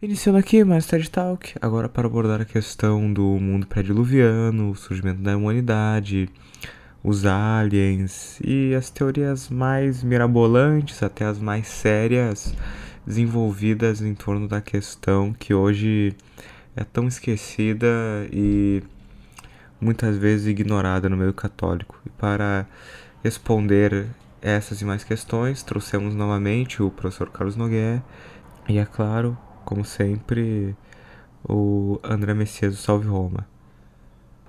Iniciando aqui mais TED Talk, agora para abordar a questão do mundo pré-diluviano, o surgimento da humanidade, os aliens e as teorias mais mirabolantes até as mais sérias desenvolvidas em torno da questão que hoje é tão esquecida e muitas vezes ignorada no meio católico. E para responder essas e mais questões, trouxemos novamente o professor Carlos Nogueira e, é claro, como sempre, o André Messias do Salve Roma,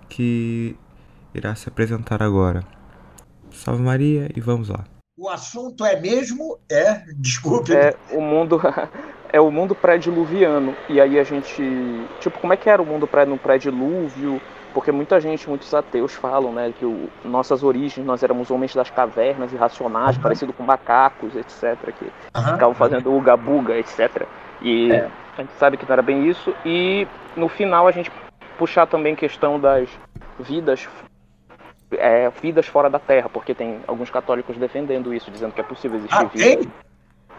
que irá se apresentar agora. Salve Maria e vamos lá. O assunto é mesmo é, desculpe. É o mundo é o mundo pré-diluviano. E aí a gente, tipo, como é que era o mundo pré no pré-dilúvio? Porque muita gente, muitos ateus falam, né, que o, nossas origens, nós éramos homens das cavernas irracionais, uhum. parecido com macacos, etc, que uhum. ficavam fazendo uga-buga, etc. E é. a gente sabe que não era bem isso. E no final a gente puxar também questão das vidas é, vidas fora da Terra, porque tem alguns católicos defendendo isso, dizendo que é possível existir ah, vida. Tem?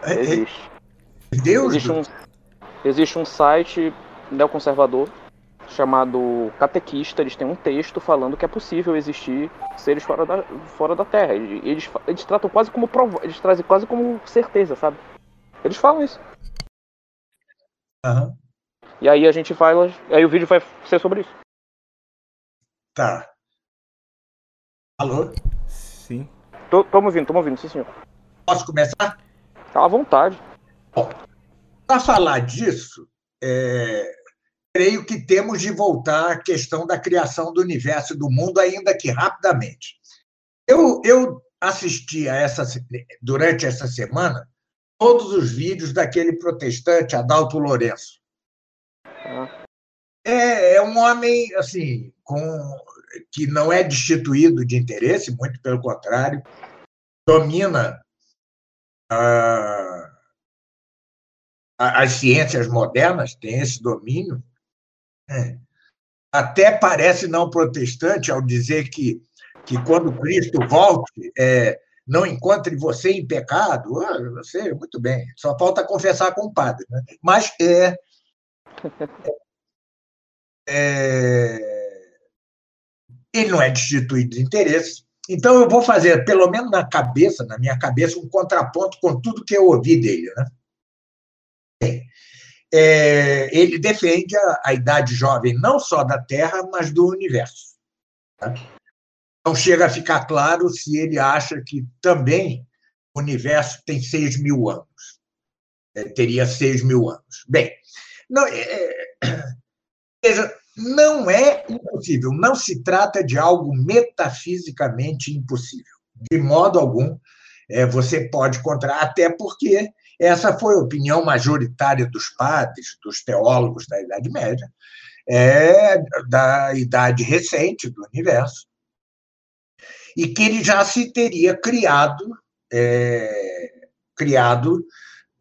É, é. Existe. Deus existe um, existe um site neoconservador chamado Catequista, eles têm um texto falando que é possível existir seres fora da, fora da Terra. Eles, eles tratam quase como prova, eles trazem quase como certeza, sabe? Eles falam isso. Uhum. E aí a gente vai. Aí o vídeo vai ser sobre isso. Tá. Alô? Sim. Tô, tô ouvindo, tô ouvindo, sim, senhor. Posso começar? Tá à vontade. Para falar disso, é, creio que temos de voltar à questão da criação do universo e do mundo, ainda que rapidamente. Eu, eu assisti a essa, durante essa semana todos os vídeos daquele protestante, Adalto Lourenço. Ah. É, é um homem assim com que não é destituído de interesse, muito pelo contrário, domina ah, as ciências modernas, tem esse domínio. É. Até parece não protestante ao dizer que, que quando Cristo volte, é, não encontre você em pecado, ah, você, muito bem, só falta confessar com o padre. Né? Mas é, é, ele não é destituído de interesse. Então, eu vou fazer, pelo menos na cabeça, na minha cabeça, um contraponto com tudo que eu ouvi dele. Né? É, ele defende a, a, idade jovem não só da Terra, mas do universo. Tá? Não chega a ficar claro se ele acha que também o universo tem 6 mil anos. É, teria 6 mil anos. Bem, não, é, é, veja, não é impossível, não se trata de algo metafisicamente impossível. De modo algum, é, você pode encontrar, até porque essa foi a opinião majoritária dos padres, dos teólogos da Idade Média, é, da idade recente do universo, e que ele já se teria criado, é, criado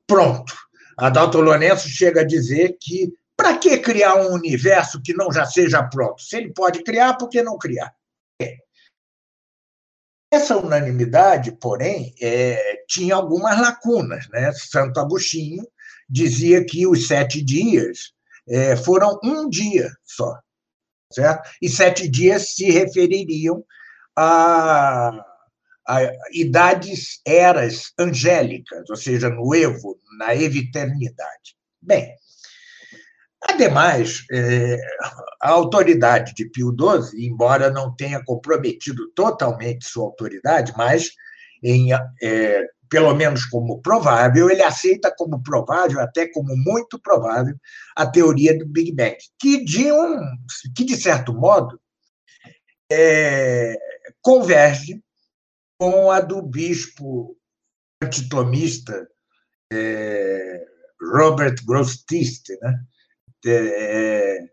pronto. Adalto Lourenço chega a dizer que para que criar um universo que não já seja pronto? Se ele pode criar, por que não criar? É. Essa unanimidade, porém, é, tinha algumas lacunas. Né? Santo Agostinho dizia que os sete dias é, foram um dia só, certo? E sete dias se refeririam a, a idades, eras angélicas, ou seja, no Evo, na eviternidade. Bem, Ademais, é, a autoridade de Pio XII, embora não tenha comprometido totalmente sua autoridade, mas, em, é, pelo menos como provável, ele aceita como provável, até como muito provável, a teoria do Big Bang, que, de, um, que, de certo modo, é, converge com a do bispo antitomista é, Robert Grosseteste, né? é,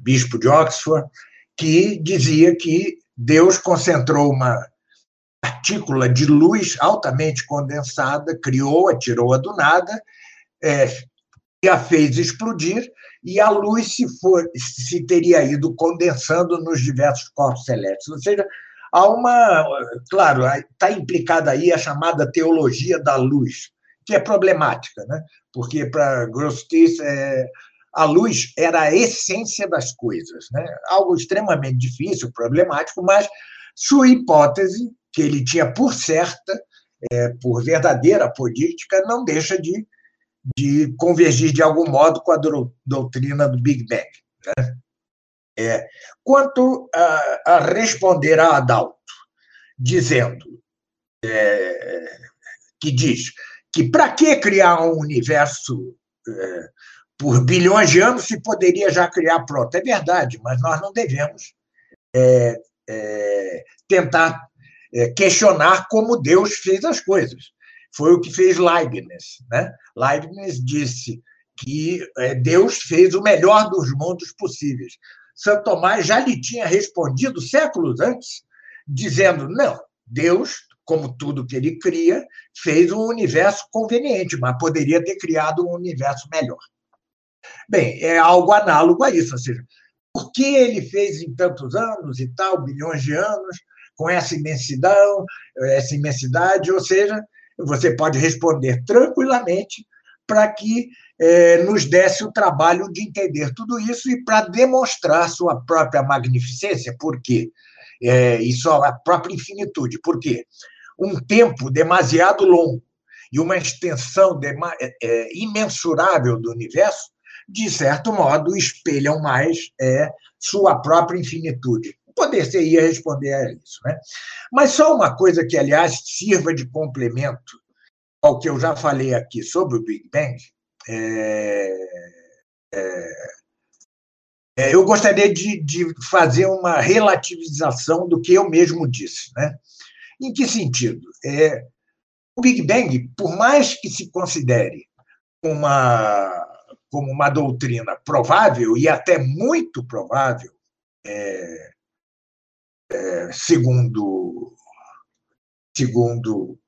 bispo de Oxford, que dizia que Deus concentrou uma partícula de luz altamente condensada, criou-a, tirou-a do nada, é, e a fez explodir, e a luz se, for, se teria ido condensando nos diversos corpos celestes. Ou seja, há uma. Claro, está implicada aí a chamada teologia da luz, que é problemática, né? porque para Grosseteste é, a luz era a essência das coisas, né? algo extremamente difícil, problemático, mas sua hipótese, que ele tinha por certa, é, por verdadeira apodítica, não deixa de, de convergir de algum modo com a doutrina do Big Bang. Né? É, quanto a, a, responder a Adalto, dizendo é, que diz que para que criar um universo é, por bilhões de anos se poderia já criar pronto? É verdade, mas nós não devemos é, é, tentar é, questionar como Deus fez as coisas. Foi o que fez Leibniz. Né? Leibniz disse que é, Deus fez o melhor dos mundos possíveis. Santo Tomás já lhe tinha respondido séculos antes, dizendo: não, Deus como tudo que ele cria, fez um universo conveniente, mas poderia ter criado um universo melhor. Bem, é algo análogo a isso, ou seja, por que ele fez em tantos anos e tal, bilhões de anos, com essa imensidão, essa imensidade, ou seja, você pode responder tranquilamente para que é, nos desse o trabalho de entender tudo isso e para demonstrar sua própria magnificência, por quê? É, e sua própria infinitude. Por quê? um tempo demasiado longo e uma extensão é, é, imensurável do universo, de certo modo, espelham mais sua própria infinitude. Poder ia responder a isso. Né? Mas só uma coisa que, aliás, sirva de complemento ao que eu já falei aqui sobre o Big Bang. É, é, é eu gostaria de, de fazer uma relativização do que eu mesmo disse. Né? Em que sentido? É, o Big Bang, por mais que se considere uma, como uma doutrina provável, e até muito provável, é, é, segundo, segundo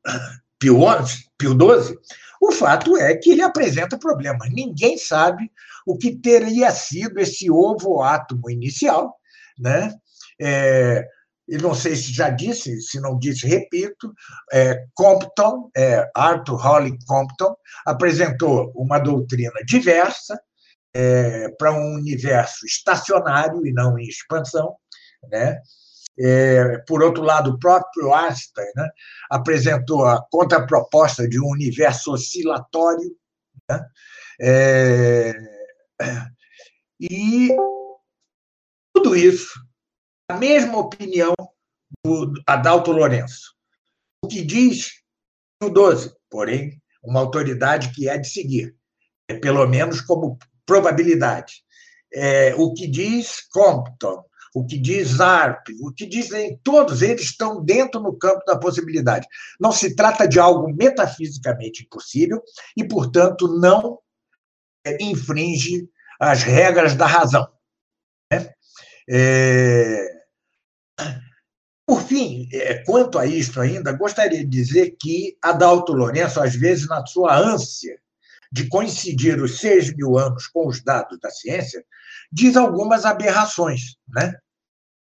Pio, XI, Pio XII, o fato é que ele apresenta problemas. Ninguém sabe o que teria sido esse ovo átomo inicial, né? É, e não sei se já disse, se não disse, repito, é, Compton, é, Arthur Holly Compton, apresentou uma doutrina diversa é, para um universo estacionário e não em expansão, né? É, por outro lado, o próprio Einstein né, apresentou a contraproposta de um universo oscilatório, né? É, e tudo isso a mesma opinião do Adalto Lourenço. O que diz o 12, porém, uma autoridade que é de seguir, é, pelo menos como probabilidade. É, o que diz Compton, o que diz ARP, o que dizem todos eles estão dentro no campo da possibilidade. Não se trata de algo metafisicamente impossível e, portanto, não é, infringe as regras da razão. Né? É, por fim, é, quanto a isto ainda, gostaria de dizer que Adalto Lourenço, às vezes, na sua ânsia de coincidir os seis mil anos com os dados da ciência, diz algumas aberrações. Né?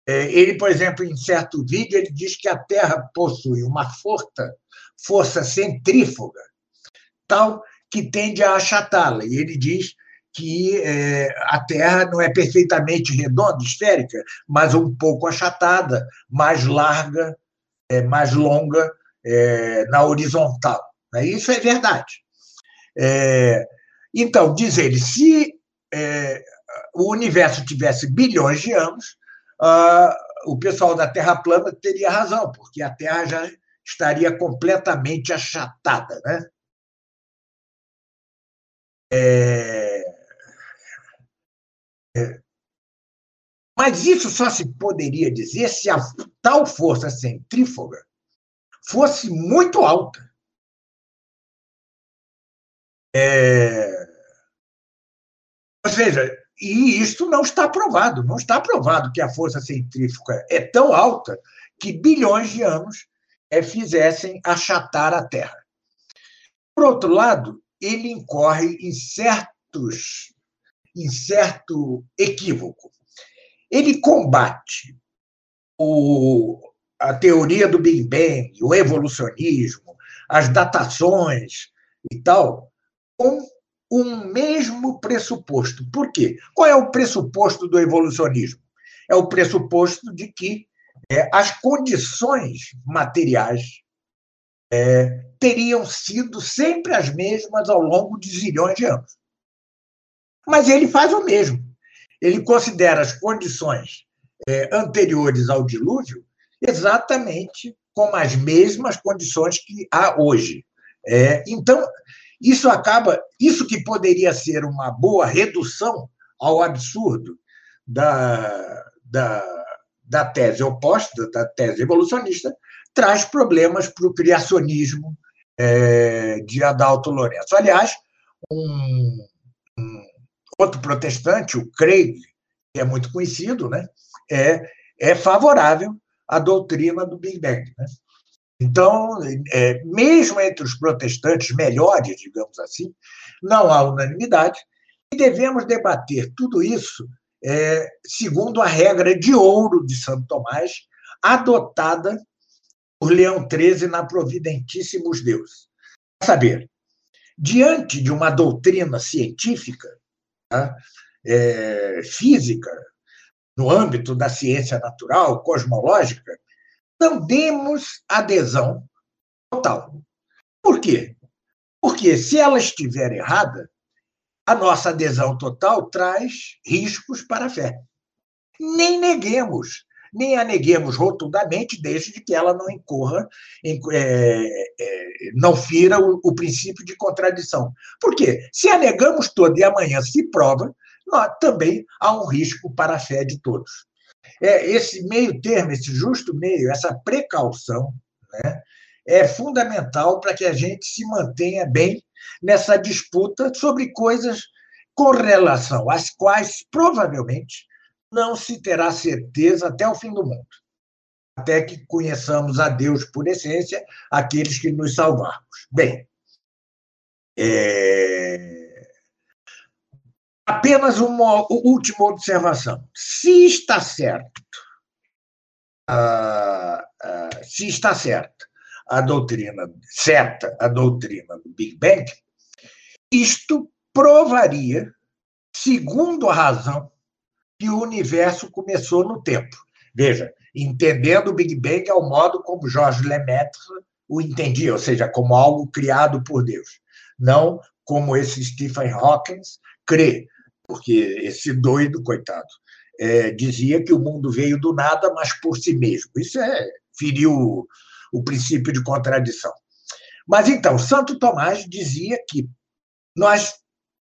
É, ele, por exemplo, em certo vídeo, ele diz que a Terra possui uma força, força centrífuga, tal que tende a achatá-la. E ele diz que é, a Terra não é perfeitamente redonda, esférica, mas um pouco achatada, mais larga, é, mais longa é, na horizontal. Né? Isso é verdade. É, então, diz ele, se é, o universo tivesse bilhões de anos, uh, o pessoal da Terra plana teria razão, porque a Terra já estaria completamente achatada. Né? É, mas isso só se poderia dizer se a tal força centrífuga fosse muito alta. É... Ou seja, e isto não está provado. Não está provado que a força centrífuga é tão alta que bilhões de anos é, fizessem achatar a Terra. Por outro lado, ele incorre em certos em certo equívoco. Ele combate o, a teoria do Big Bang, o evolucionismo, as datações e tal, com um mesmo pressuposto. Por quê? Qual é o pressuposto do evolucionismo? É o pressuposto de que é, as condições materiais é, teriam sido sempre as mesmas ao longo de zilhões de anos. Mas ele faz o mesmo. Ele considera as condições é, anteriores ao dilúvio exatamente como as mesmas condições que há hoje. É, então, isso acaba, isso que poderia ser uma boa redução ao absurdo da, da, da tese oposta, da tese evolucionista, traz problemas para o criacionismo é, de Adalto Lourenço. Aliás, um, um, outro protestante, o Craig, que é muito conhecido, né, é, é favorável à doutrina do Big Bang. Né? Então, é, mesmo entre os protestantes melhores, digamos assim, não há unanimidade, e devemos debater tudo isso é, segundo a regra de ouro de Santo Tomás, adotada por Leão XIII na Providentíssimos Deus. A saber, diante de uma doutrina científica, tá, é, física, no âmbito da ciência natural, cosmológica, não demos adesão total. Por quê? Porque se ela estiver errada, a nossa adesão total traz riscos para a fé. Nem neguemos, nem a neguemos rotundamente, desde que ela não incorra, é, é, não fira o, o, princípio de contradição. Por quê? Se a negamos toda e amanhã se prova, nós, também há um risco para a fé de todos é, esse meio termo, esse justo meio, essa precaução, né, é fundamental para que a gente se mantenha bem nessa disputa sobre coisas com relação às quais provavelmente não se terá certeza até o fim do mundo, até que conheçamos a Deus por essência, aqueles que nos salvarmos. Bem, é... Apenas uma última observação. Se está certo, uh, uh, se está certa a doutrina, certa a doutrina do Big Bang, isto provaria, segundo a razão, que o universo começou no tempo. Veja, entendendo o Big Bang é o modo como Georges Lemaitre o entendia, ou seja, como algo criado por Deus, não como esse Stephen Hawking crê, porque esse doido, coitado, é, dizia que o mundo veio do nada, mas por si mesmo. Isso é feriu o, o princípio de contradição. Mas então, Santo Tomás dizia que nós,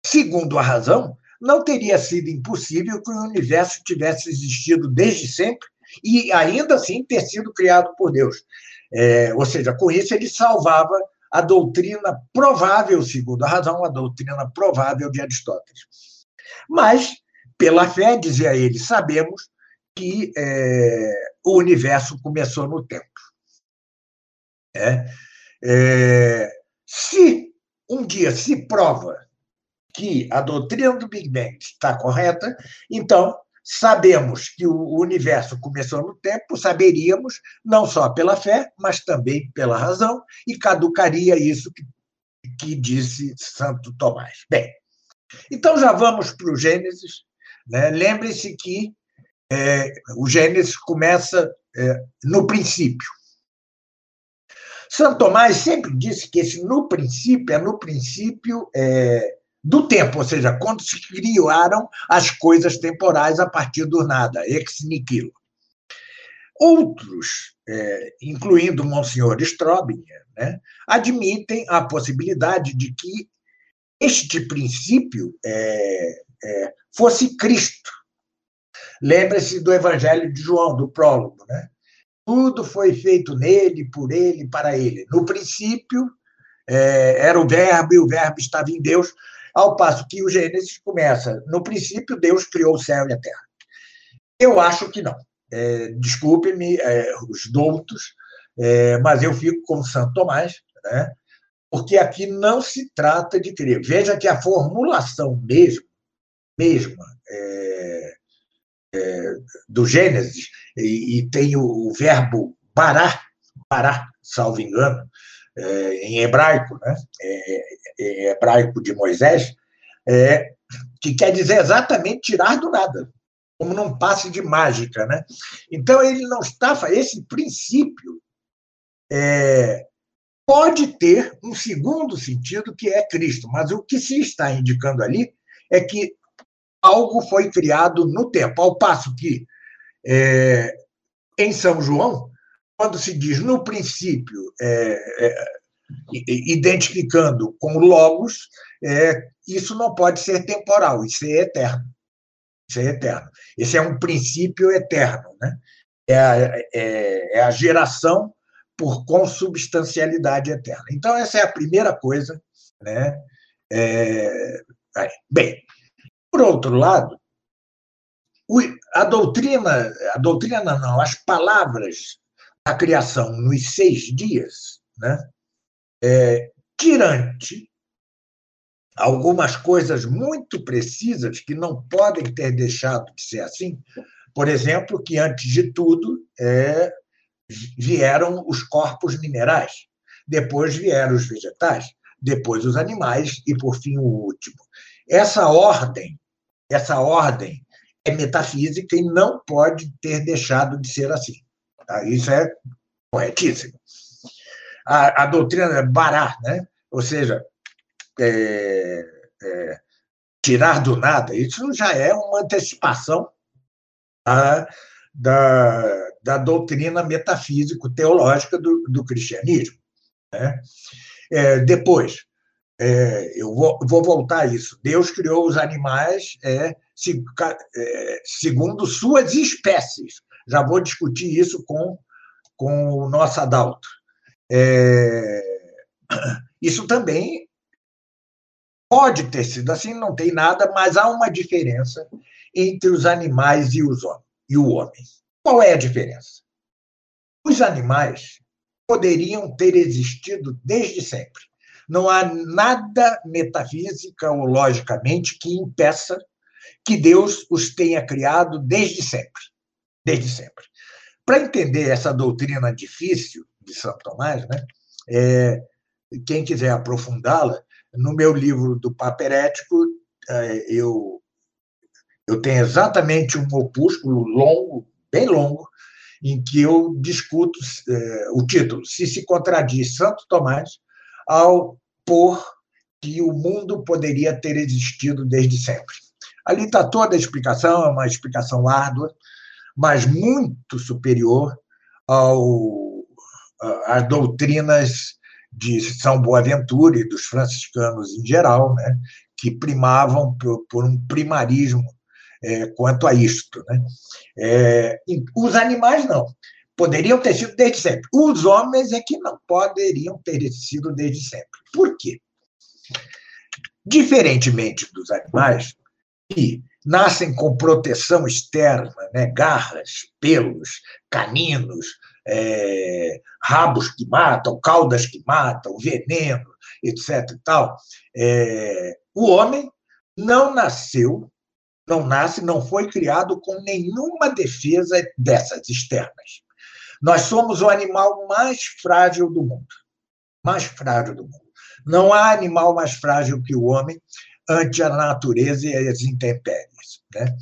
segundo a razão, não teria sido impossível que o universo tivesse existido desde sempre e ainda assim ter sido criado por Deus. É, ou seja, com isso ele salvava a doutrina provável, segundo a razão, a doutrina provável de Aristóteles. Mas, pela fé, dizia ele, sabemos que é, o universo começou no tempo. É, é, se um dia se prova que a doutrina do Big Bang está correta, então sabemos que o universo começou no tempo, saberíamos não só pela fé, mas também pela razão, e caducaria isso que, que disse Santo Tomás. Bem, então, já vamos para o Gênesis. Né? Lembre-se que é, o Gênesis começa é, no princípio. Santo Tomás sempre disse que esse no princípio é no princípio é, do tempo, ou seja, quando se criaram as coisas temporais a partir do nada, ex nihilo. Outros, é, incluindo Monsenhor Strobinger, né, admitem a possibilidade de que este princípio é, é, fosse Cristo. Lembre-se do Evangelho de João, do prólogo, né? Tudo foi feito nele, por ele, para ele. No princípio é, era o Verbo e o Verbo estava em Deus, ao passo que o Gênesis começa. No princípio, Deus criou o céu e a terra. Eu acho que não. É, Desculpe-me, é, os doutos, é, mas eu fico com Santo Tomás, né? Porque aqui não se trata de crer. Veja que a formulação mesmo, mesma é, é, do Gênesis, e, e tem o, verbo parar, parar, salvo engano, é, em hebraico, né? É, é, hebraico de Moisés, é, que quer dizer exatamente tirar do nada, como num passe de mágica. Né? Então, ele não está. Esse princípio é, pode ter um segundo sentido, que é Cristo, mas o que se está indicando ali é que algo foi criado no tempo, ao passo que é, em São João, quando se diz no princípio, é, é, identificando com Logos, é, isso não pode ser temporal, isso é eterno. Isso é eterno. Esse é um princípio eterno. Né? É, a, é, é a geração por consubstancialidade eterna. Então, essa é a primeira coisa. Né? É, bem, por outro lado, a doutrina, a doutrina não, as palavras da criação nos seis dias, né? É, tirante algumas coisas muito precisas que não podem ter deixado de ser assim. Por exemplo, que antes de tudo é, vieram os corpos minerais, depois vieram os vegetais, depois os animais e por fim o último. Essa ordem, essa ordem é metafísica e não pode ter deixado de ser assim. Tá? Isso é corretíssimo. A, a doutrina Bará, né? ou seja, é, é, tirar do nada, isso já é uma antecipação da, da, da doutrina metafísico-teológica do, do cristianismo. Né? É, depois, é, eu vou, vou, voltar a isso. Deus criou os animais é, se, é, segundo suas espécies. Já vou discutir isso com, com o nosso Adalto. É, isso também Pode ter sido assim, não tem nada, mas há uma diferença entre os animais e, os e o homem. Qual é a diferença? Os animais poderiam ter existido desde sempre. Não há nada metafísica ou logicamente que impeça que Deus os tenha criado desde sempre. Desde sempre. Para entender essa doutrina difícil de Santo Tomás, né, é, quem quiser aprofundá-la, no meu livro do Papo Herético, é, eu, eu tenho exatamente um opúsculo longo, bem longo, em que eu discuto é, o título, se se contradiz Santo Tomás ao pôr que o mundo poderia ter existido desde sempre. Ali está toda a explicação, é uma explicação árdua, mas muito superior ao, às doutrinas de São Boaventura e dos franciscanos em geral, né, que primavam por, por um primarismo é, quanto a isto. Né? É, os animais não. Poderiam ter sido desde sempre. Os homens é que não poderiam ter sido desde sempre. Por quê? Diferentemente dos animais, que nascem com proteção externa, né? garras, pelos, caninos, é, rabos que matam, caudas que matam, veneno, etc. E tal. É, o homem não nasceu, não nasce, não foi criado com nenhuma defesa dessas externas. Nós somos o animal mais frágil do mundo. Mais frágil do mundo. Não há animal mais frágil que o homem ante a natureza e as intempéries. Né?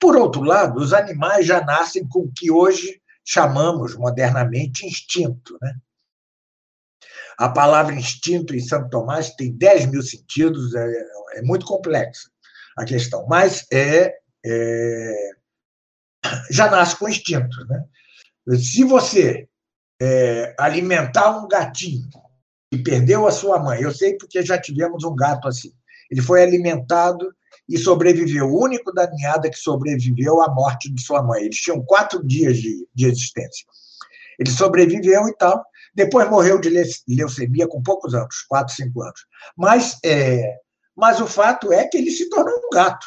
Por outro lado, os animais já nascem com o que hoje chamamos modernamente instinto. Né? A palavra instinto em Santo Tomás tem 10 mil sentidos, é, é muito complexa a questão, mas é, é, já nasce com instinto. Né? Se você é, alimentar um gatinho que perdeu a sua mãe, eu sei porque já tivemos um gato assim, ele foi alimentado e sobreviveu, o único da ninhada que sobreviveu à morte de sua mãe. Eles tinham quatro dias de, de existência. Ele sobreviveu e tal, depois morreu de leucemia com poucos anos, quatro, cinco anos. Mas, é, mas o fato é que ele se tornou um gato.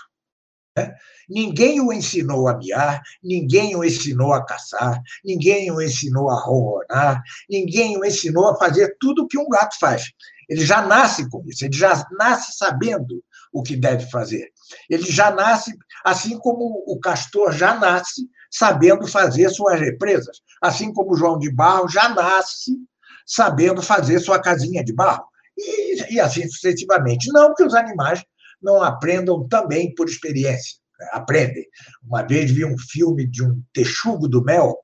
Né? Ninguém o ensinou a miar, ninguém o ensinou a caçar, ninguém o ensinou a ronronar, ninguém o ensinou a fazer tudo o que um gato faz. Ele já nasce com isso, ele já nasce sabendo o que deve fazer. Ele já nasce, assim como o castor já nasce sabendo fazer suas represas, assim como João de Barro já nasce sabendo fazer sua casinha de barro, e, e assim sucessivamente. Não que os animais não aprendam também por experiência, né? aprendem. Uma vez vi um filme de um texugo do mel,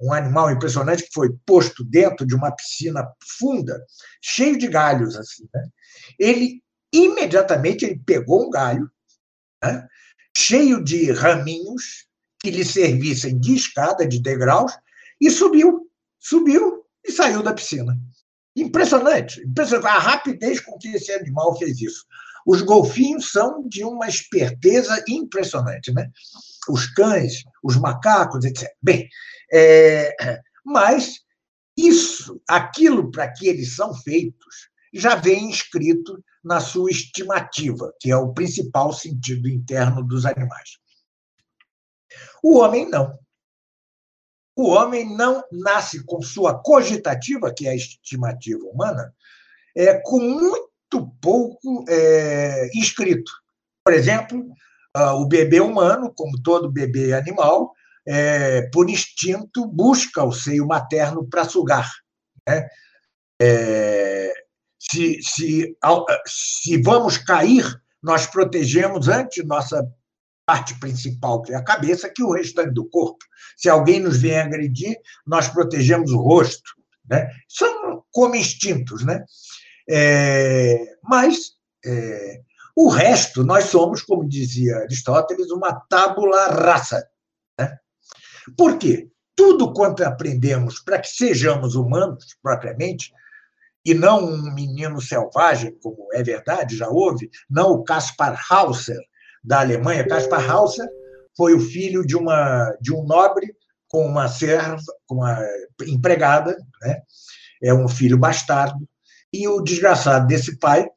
um animal impressionante que foi posto dentro de uma piscina funda, cheio de galhos assim. Né? Ele imediatamente ele pegou um galho, né? cheio de raminhos que lhe servissem de escada, de degraus, e subiu, subiu e saiu da piscina. Impressionante, impressionante a rapidez com que esse animal fez isso. Os golfinhos são de uma esperteza impressionante, né? Os cães, os macacos, etc. Bem, é, mas isso, aquilo para que eles são feitos, já vem escrito na sua estimativa, que é o principal sentido interno dos animais. O homem não. O homem não nasce com sua cogitativa, que é a estimativa humana, é, com muito pouco é, inscrito. Por exemplo, uh, o bebê humano, como todo bebê animal, é, por instinto busca o seio materno para sugar. Né? É, se, se, se vamos cair, nós protegemos antes nossa parte principal, que é a cabeça, que o restante do corpo. Se alguém nos vem agredir, nós protegemos o rosto. Né? São como instintos. Né? É, mas é, o resto, nós somos, como dizia Aristóteles, uma tábula rasa. Né? Por quê? Tudo quanto aprendemos para que sejamos humanos, propriamente, e não um menino selvagem, como é verdade, já houve, não o Caspar Hauser, da Alemanha. Caspar Hauser foi o filho de, uma, de um nobre com uma serva, com uma empregada, né? é um filho bastardo, e o desgraçado desse pai,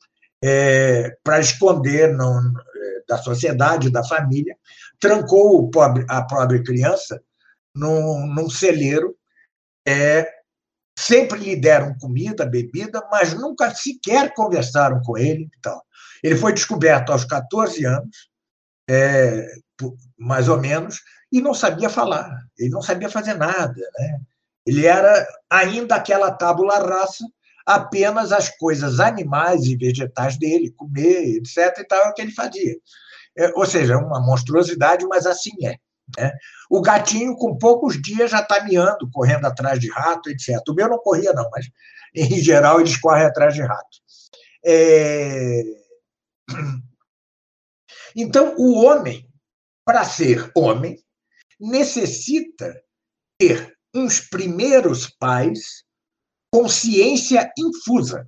é, para esconder não, é, da sociedade, da família, trancou pobre, a pobre criança num, num celeiro é, sempre lhe deram comida, bebida, mas nunca sequer conversaram com ele. Então, ele foi descoberto aos 14 anos, é, mais ou menos, e não sabia falar, ele não sabia fazer nada. Né? Ele era ainda aquela tábula rasa, apenas as coisas animais e vegetais dele, comer, etc. e tal, é o que ele fazia. É, ou seja, uma monstruosidade, mas assim é. Né? O gatinho, com poucos dias, já está miando, correndo atrás de rato, etc. O meu não corria, não, mas, em geral, eles correm atrás de rato. É... Então, o homem, para ser homem, necessita ter uns primeiros pais com ciência infusa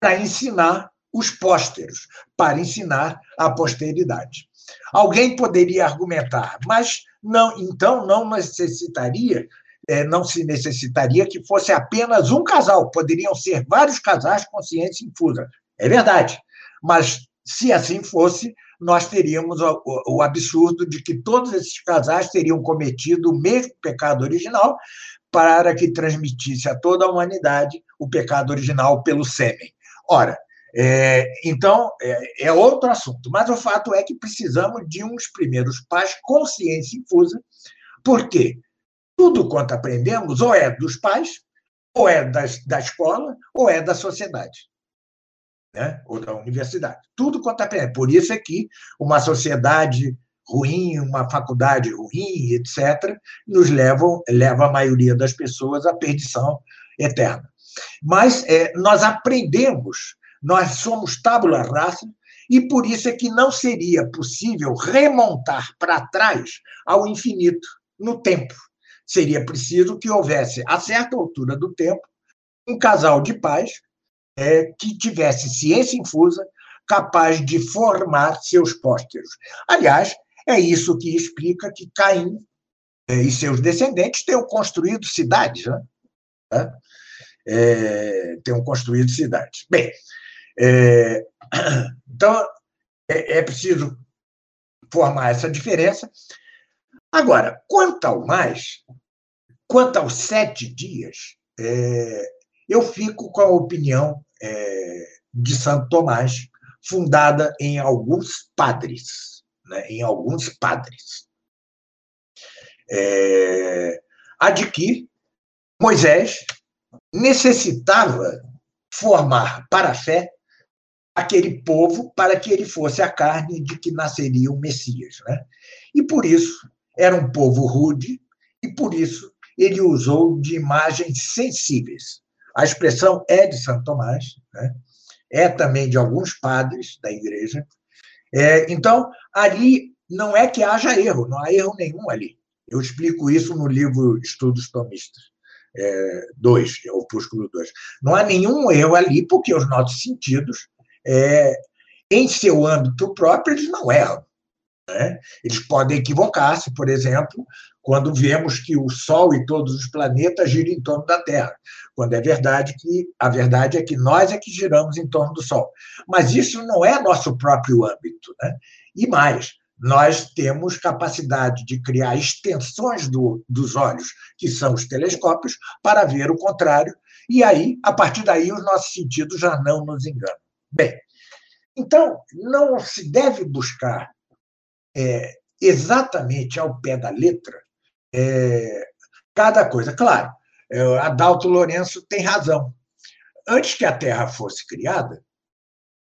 para ensinar os pósteros, para ensinar a posteridade. Alguém poderia argumentar, mas não, então não necessitaria, é, não se necessitaria que fosse apenas um casal, poderiam ser vários casais com ciência infusa. É verdade, mas se assim fosse, nós teríamos o, o, absurdo de que todos esses casais teriam cometido o mesmo pecado original para que transmitisse a toda a humanidade o pecado original pelo sêmen. Ora, é, então, é, é, outro assunto. Mas o fato é que precisamos de uns primeiros pais com ciência infusa, porque tudo quanto aprendemos ou é dos pais, ou é das, da escola, ou é da sociedade. Né? Ou da universidade. Tudo quanto aprendemos. Por isso é que uma sociedade ruim, uma faculdade ruim, etc., nos levam, leva a maioria das pessoas à perdição eterna. Mas é, nós aprendemos nós somos tábula rasa e por isso é que não seria possível remontar para trás ao infinito no tempo. Seria preciso que houvesse, a certa altura do tempo, um casal de pais é, que tivesse ciência infusa, capaz de formar seus pósteros. Aliás, é isso que explica que Caim é, e seus descendentes tenham construído cidades. Né? É, tenham construído cidades. Bem, é, então, é, é preciso formar essa diferença. Agora, quanto ao mais, quanto aos sete dias, é, eu fico com a opinião é, de Santo Tomás, fundada em alguns padres, né, em alguns padres. É, a de que Moisés necessitava formar para a fé aquele povo para que ele fosse a carne de que nasceria o Messias. Né? E por isso era um povo rude, e por isso ele usou de imagens sensíveis. A expressão é de Santo Tomás, né? é também de alguns padres da igreja. É, então, ali não é que haja erro, não há erro nenhum ali. Eu explico isso no livro Estudos Tomistas 2, é, opúsculo 2. Não há nenhum erro ali, porque os nossos sentidos, é, em seu âmbito próprio, eles não erram. Né? Eles podem equivocar-se, por exemplo, quando vemos que o Sol e todos os planetas giram em torno da Terra, quando é verdade que a verdade é que nós é que giramos em torno do Sol. Mas isso não é nosso próprio âmbito. Né? E mais, nós temos capacidade de criar extensões do, dos olhos, que são os telescópios, para ver o contrário, e aí, a partir daí, os nossos sentidos já não nos enganam. Bem, então, não se deve buscar é, exatamente ao pé da letra é, cada coisa. Claro, Adalto Lourenço tem razão. Antes que a Terra fosse criada,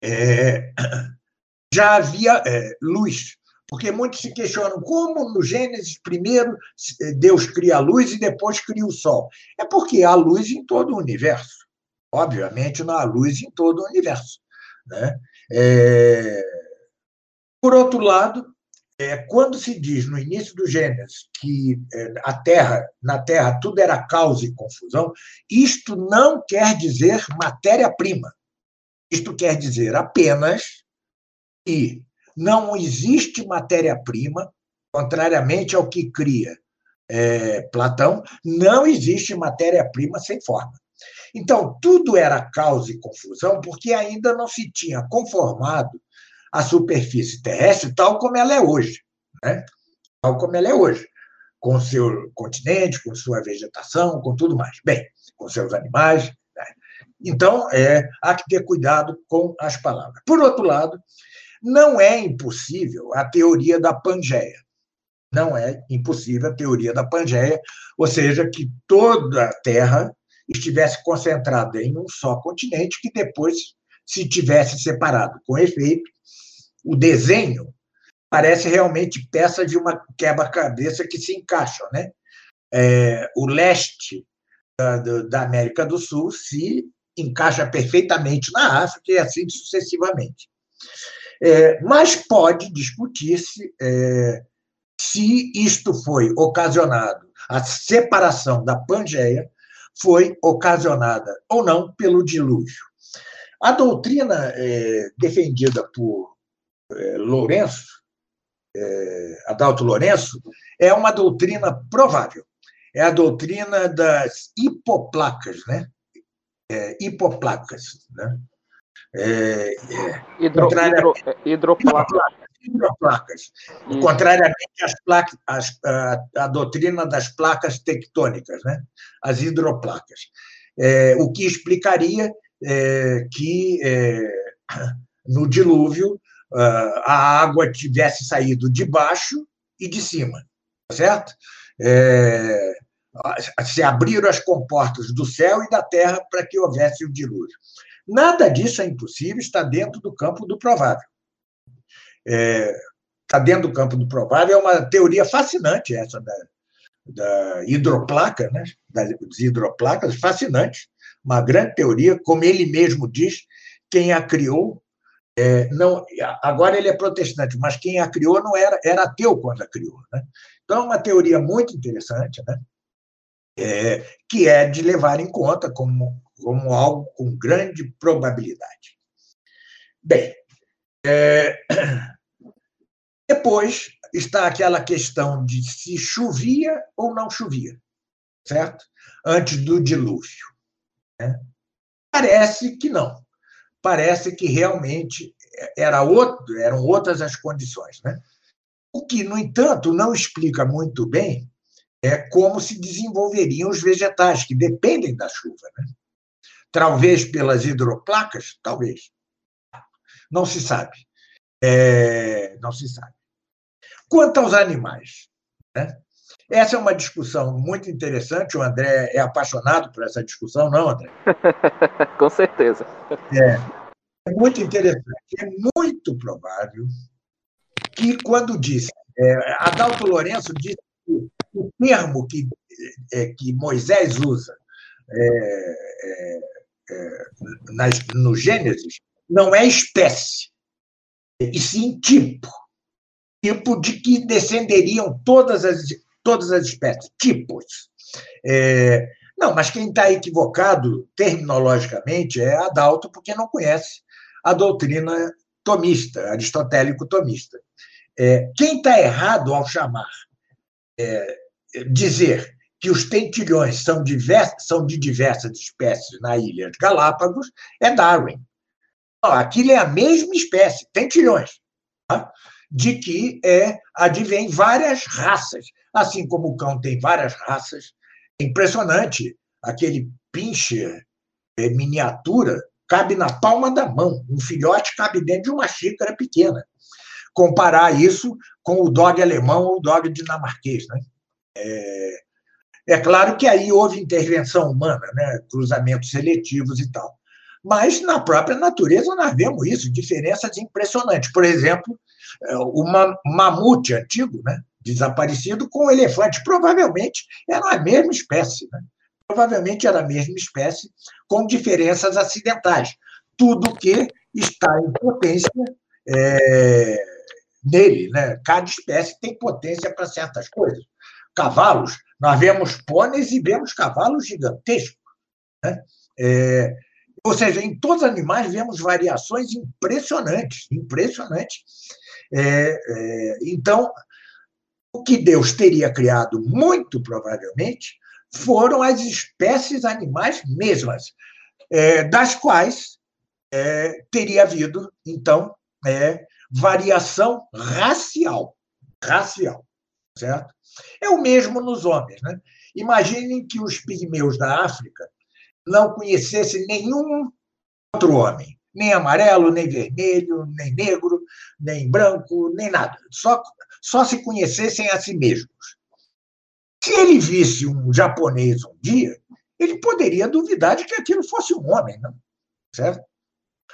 é, já havia é, luz. Porque muitos se questionam como no Gênesis primeiro é, Deus cria a luz e depois cria o sol. É porque há luz em todo o universo. Obviamente não há luz em todo o universo. Né? É... Por outro lado, é, quando se diz no início do Gênesis que é, a Terra, na Terra tudo era causa e confusão, isto não quer dizer matéria-prima. Isto quer dizer apenas que não existe matéria-prima, contrariamente ao que cria é, Platão, não existe matéria-prima sem forma. Então, tudo era causa e confusão porque ainda não se tinha conformado a superfície terrestre tal como ela é hoje, né? tal como ela é hoje, com seu continente, com sua vegetação, com tudo mais. Bem, com seus animais. Né? Então, é, há que ter cuidado com as palavras. Por outro lado, não é impossível a teoria da Pangeia. Não é impossível a teoria da Pangeia, ou seja, que toda a Terra estivesse concentrada em um só continente que depois se tivesse separado. Com efeito, o desenho parece realmente peça de uma quebra-cabeça que se encaixa, né? É, o leste da, da, América do Sul se encaixa perfeitamente na África e assim sucessivamente. É, mas pode discutir-se é, se isto foi ocasionado, a separação da Pangeia foi ocasionada ou não pelo dilúvio. A doutrina é, defendida por é, Lourenço, é, Adalto Lourenço, é uma doutrina provável. É a doutrina das hipoplacas, né? É, hipoplacas, né? É, é, hidro, hidro, hidroplacas. Hidroplacas. Contrariamente às placas, às, a, a, doutrina das placas tectônicas, né? as hidroplacas. É, o que explicaria é, que é, no dilúvio a água tivesse saído de baixo e de cima, tá certo? É, se abriram as comportas do céu e da terra para que houvesse o dilúvio. Nada disso é impossível, está dentro do campo do provável. É, está dentro do campo do provável, é uma teoria fascinante essa da, da hidroplaca, né? das hidroplacas, fascinante, uma grande teoria, como ele mesmo diz, quem a criou é, não, agora ele é protestante, mas quem a criou não era, era ateu quando a criou. Né? Então, é uma teoria muito interessante, né? É, que é de levar em conta como, como algo com grande probabilidade. Bem, é, depois está aquela questão de se chovia ou não chovia, certo? Antes do dilúvio. Né? Parece que não parece que realmente era outro, eram outras as condições. Né? O que, no entanto, não explica muito bem é como se desenvolveriam os vegetais, que dependem da chuva. Né? Talvez pelas hidroplacas, talvez. Não se sabe. É, não se sabe. Quanto aos animais, né? essa é uma discussão muito interessante. O André é apaixonado por essa discussão, não, André? Com certeza. É, é muito interessante. É muito provável que, quando disse, é, Adalto Lourenço disse que o termo que, é, que Moisés usa é, é, é nas, no Gênesis não é espécie, e sim tipo. Tipo de que descenderiam todas as, todas as espécies, tipos. É, não, mas quem está equivocado terminologicamente é Adalto, porque não conhece a doutrina tomista, aristotélico-tomista. É, quem está errado ao chamar, é, dizer que os tentilhões são, divers, são de diversas espécies na ilha de Galápagos é Darwin. aquilo é a mesma espécie, tentilhões, tá? de que é, advém várias raças, assim como o cão tem várias raças. É impressionante, aquele pincher é, miniatura cabe na palma da mão, um filhote cabe dentro de uma xícara pequena comparar isso com o dog alemão ou o dog dinamarquês. Né? É, é claro que aí houve intervenção humana, né? cruzamentos seletivos e tal. Mas na própria natureza nós vemos isso, diferenças impressionantes. Por exemplo, é, o mamute antigo, né? desaparecido, com o elefante. Provavelmente era a mesma espécie. Né? Provavelmente era a mesma espécie, com diferenças acidentais. Tudo que está em potência é, nele. Né? Cada espécie tem potência para certas coisas. Cavalos, nós vemos pôneis e vemos cavalos gigantescos. Né? É, ou seja, em todos os animais vemos variações impressionantes, impressionantes. É, é, então, o que Deus teria criado, muito provavelmente, foram as espécies animais mesmas, é, das quais é, teria havido, então, é, variação racial. Racial, certo? É o mesmo nos homens. Né? Imaginem que os pigmeus da África não conhecessem nenhum outro homem, nem amarelo, nem vermelho, nem negro, nem branco, nem nada. Só, só se conhecessem a si mesmos. Se ele visse um japonês um dia, ele poderia duvidar de que aquilo fosse um homem, não? certo?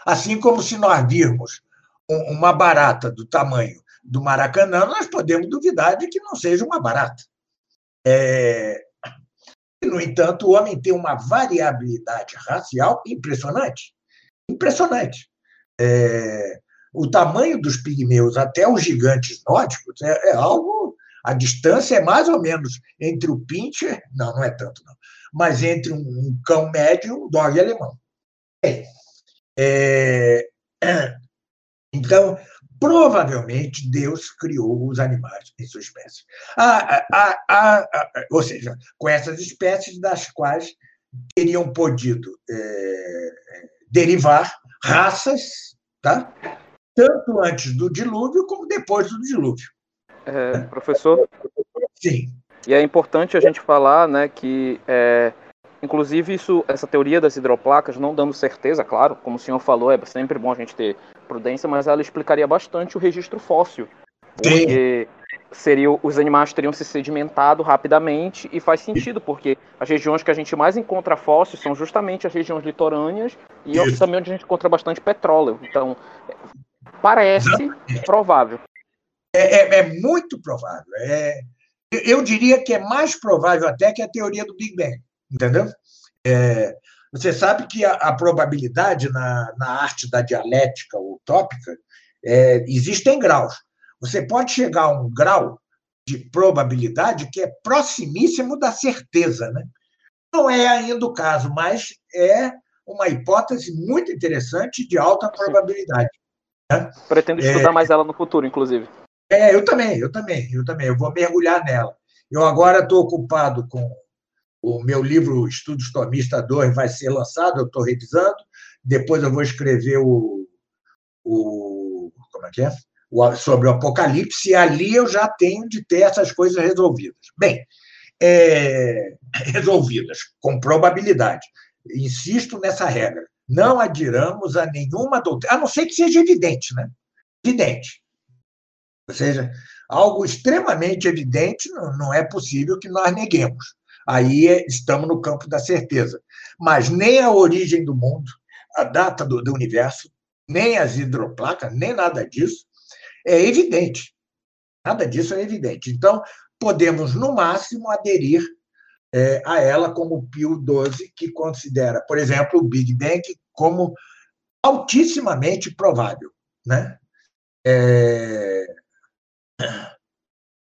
Assim como se nós virmos uma barata do tamanho do Maracanã, nós podemos duvidar de que não seja uma barata. É... No entanto, o homem tem uma variabilidade racial impressionante. Impressionante. É... O tamanho dos pigmeus até os gigantes nórdicos é, é algo. A distância é mais ou menos entre o pincher, não, não é tanto, não, mas entre um, um cão médio um dog alemão. É, então, provavelmente, Deus criou os animais em sua espécie. Ah, ah, ah, ou seja, com essas espécies das quais teriam podido é, derivar raças, tá? tanto antes do dilúvio como depois do dilúvio. É, professor? Sim. E é importante a gente falar né, que é, Inclusive, isso, essa teoria das hidroplacas, não dando certeza, claro, como o senhor falou, é sempre bom a gente ter prudência, mas ela explicaria bastante o registro fóssil. Porque seria, os animais teriam se sedimentado rapidamente e faz sentido, porque as regiões que a gente mais encontra fósseis são justamente as regiões litorâneas e isso. também onde a gente encontra bastante petróleo. Então, parece provável. É, é, é muito provável. É, eu diria que é mais provável até que a teoria do Big Bang. Entendeu? É, você sabe que a, a probabilidade na, na, arte da dialética utópica é, existem graus. Você pode chegar a um grau de probabilidade que é proximíssimo da certeza. Né? Não é ainda o caso, mas é uma hipótese muito interessante de alta probabilidade. Né? Pretendo estudar é, mais ela no futuro, inclusive. É, eu também, eu também, eu também. Eu vou mergulhar nela. Eu agora estou ocupado com o meu livro Estudos Tomista 2 vai ser lançado, eu estou revisando. Depois eu vou escrever o, o como é que é? O, sobre o Apocalipse, e ali eu já tenho de ter essas coisas resolvidas. Bem, é, resolvidas, com probabilidade. Insisto nessa regra. Não adiramos a nenhuma doutrina, a não ser que seja evidente, né? Evidente. Ou seja, algo extremamente evidente não é possível que nós neguemos. Aí é, estamos no campo da certeza. Mas nem a origem do mundo, a data do, do universo, nem as hidroplacas, nem nada disso é evidente. Nada disso é evidente. Então, podemos, no máximo, aderir é, a ela como Pio XII, que considera, por exemplo, o Big Bang como altissimamente provável. Né? É...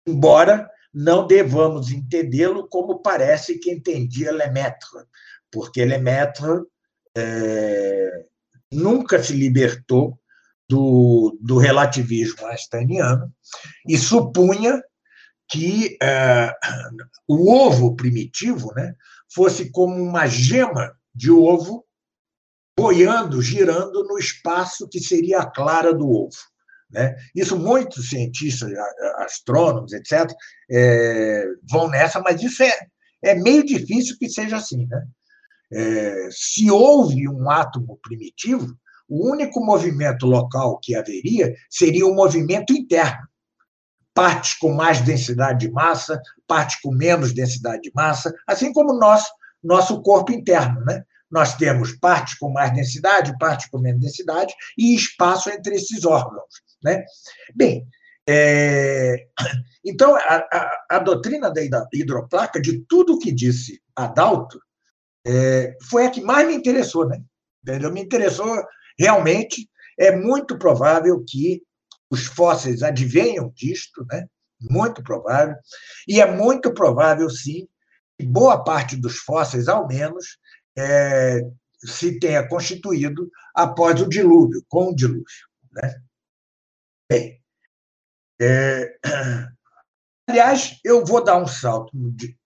Embora não devamos entendê-lo como parece que entendia Lemaitre, porque Lemaitre é... nunca se libertou do, do relativismo einsteiniano e supunha que é, o ovo primitivo né, fosse como uma gema de ovo boiando, girando no espaço que seria a clara do ovo. Né? Isso muitos cientistas, astrônomos, etc., é, vão nessa, mas isso é, é meio difícil que seja assim. Né? É, se houve um átomo primitivo, o único movimento local que haveria seria o um movimento interno. Partes com mais densidade de massa, partes com menos densidade de massa, assim como nosso, nosso corpo interno. Né? Nós temos partes com mais densidade, partes com menos densidade e espaço entre esses órgãos. Né? Bem, é... então, a, a, a, doutrina da hidroplaca, de tudo que disse Adalto, é, foi a que mais me interessou. Né? Me interessou realmente. É muito provável que os fósseis advenham disto, né? muito provável, e é muito provável, sim, que boa parte dos fósseis, ao menos, é, se tenha constituído após o dilúvio, com o dilúvio. Né? Bem, é, aliás, eu vou dar um salto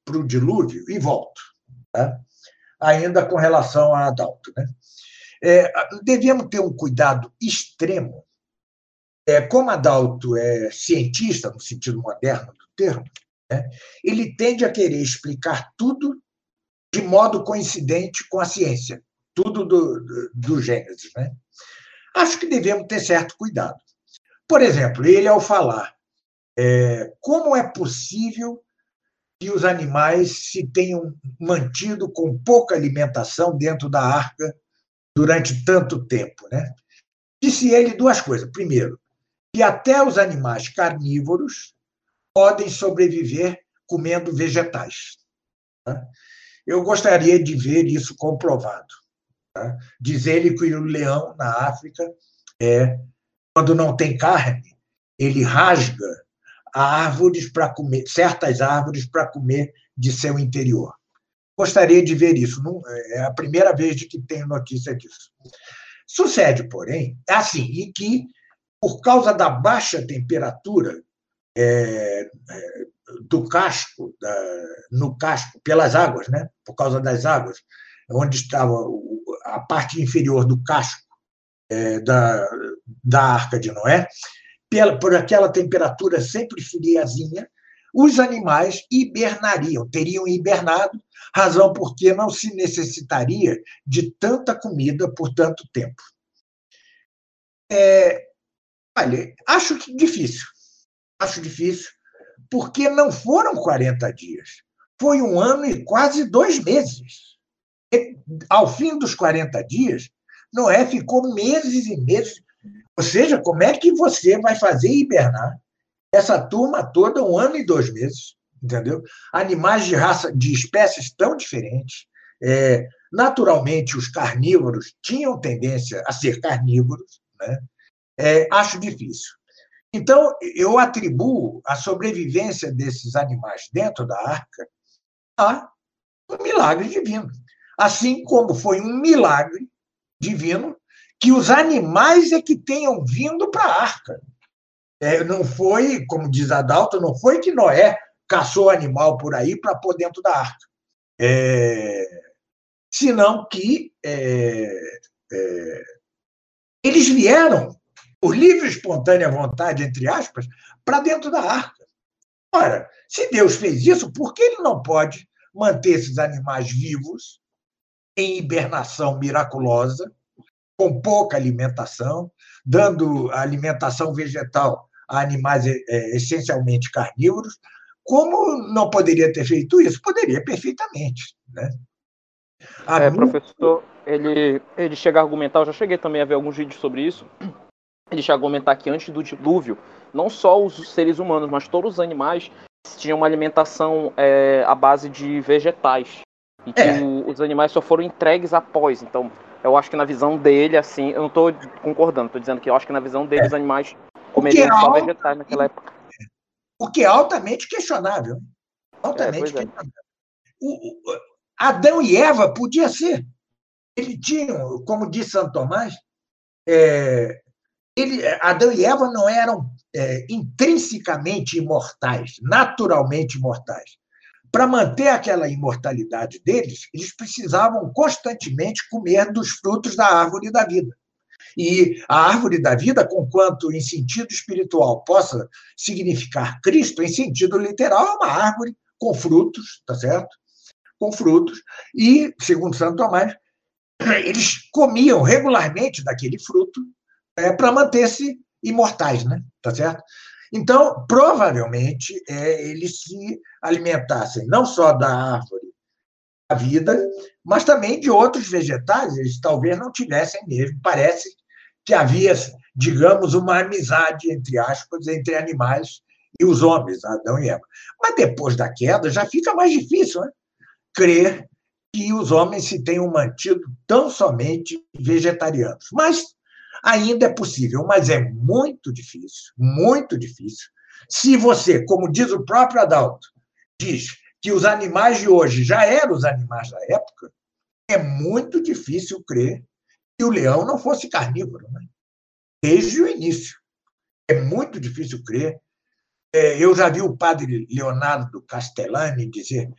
para o dilúvio e volto, tá? ainda com relação a Adalto. Né? É, devíamos ter um cuidado extremo. É, como Adalto é cientista, no sentido moderno do termo, né? ele tende a querer explicar tudo de modo coincidente com a ciência, tudo do, do, do Gênesis. Né? Acho que devemos ter certo cuidado. Por exemplo, ele, ao falar é, como é possível que os animais se tenham mantido com pouca alimentação dentro da arca durante tanto tempo. Né? Disse ele duas coisas. Primeiro, que até os animais carnívoros podem sobreviver comendo vegetais. Tá? Eu gostaria de ver isso comprovado. Tá? Diz ele que o leão na África, é, quando não tem carne, ele rasga árvores para comer, certas árvores para comer de seu interior. Gostaria de ver isso. Não, é a primeira vez que tenho notícia disso. Sucede, porém, assim, e que, por causa da baixa temperatura é, é, do casco, da, no casco, pelas águas, né? por causa das águas, onde estava a parte inferior do casco é, da, da Arca de Noé, pela, por aquela temperatura sempre friazinha, os animais hibernariam, teriam hibernado, razão porque não se necessitaria de tanta comida por tanto tempo. É, olha, acho difícil. Acho difícil, porque não foram 40 dias, foi um ano e quase dois meses. E, ao fim dos 40 dias, Noé ficou meses e meses. Ou seja, como é que você vai fazer hibernar essa turma toda um ano e dois meses? Entendeu? Animais de raça, de espécies tão diferentes. É, naturalmente, os carnívoros tinham tendência a ser carnívoros, né? É, acho difícil. Então, eu atribuo a sobrevivência desses animais dentro da arca a um milagre divino. Assim como foi um milagre divino que os animais é que tenham vindo para a arca. É, não foi, como diz Adalto, não foi que Noé caçou animal por aí para pôr dentro da arca. É, senão que é, é eles vieram por livre e espontânea vontade, entre aspas, para dentro da arca. Ora, se Deus fez isso, por que ele não pode manter esses animais vivos, em hibernação miraculosa, com pouca alimentação, dando alimentação vegetal a animais é, essencialmente carnívoros. Como não poderia ter feito isso? Poderia perfeitamente. Né? é, professor, ele, ele chega a argumentar, eu já cheguei também a ver alguns vídeos sobre isso. Ele chega a argumentar que antes do dilúvio, não só os seres humanos, mas todos os animais tinham uma alimentação é, à base de vegetais. E que é. os animais só foram entregues após. Então, eu acho que na visão dele, assim, eu não estou concordando, estou dizendo que eu acho que na visão dele, é. os animais comeriam é só vegetais naquela época. O que é altamente questionável. Altamente é, questionável. O, o, Adão e Eva podia ser. Ele tinha, como disse Santo Tomás, é, ele, Adão e Eva não eram é, intrinsecamente imortais, naturalmente imortais. Para manter aquela imortalidade deles, eles precisavam constantemente comer dos frutos da árvore da vida. E a árvore da vida, conquanto em sentido espiritual possa significar Cristo, em sentido literal, é uma árvore com frutos, tá certo? Com frutos. E, segundo Santo Tomás, eles comiam regularmente daquele fruto é, para manter-se imortais, né? Tá certo? Então, provavelmente, é, eles se alimentassem não só da árvore da vida, mas também de outros vegetais. Eles talvez não tivessem mesmo. Parece que havia, digamos, uma amizade, entre aspas, entre animais e os homens, Adão e Eva. Mas depois da queda já fica mais difícil né? crer que os homens se tenham mantido tão somente vegetarianos. Mas ainda é possível, mas é muito difícil, muito difícil. Se você, como diz o próprio Adalto, diz que os animais de hoje já eram os animais da época, é muito difícil crer que o leão não fosse carnívoro, né? desde o início. É muito difícil crer. É, eu já vi o padre Leonardo Castellani dizer,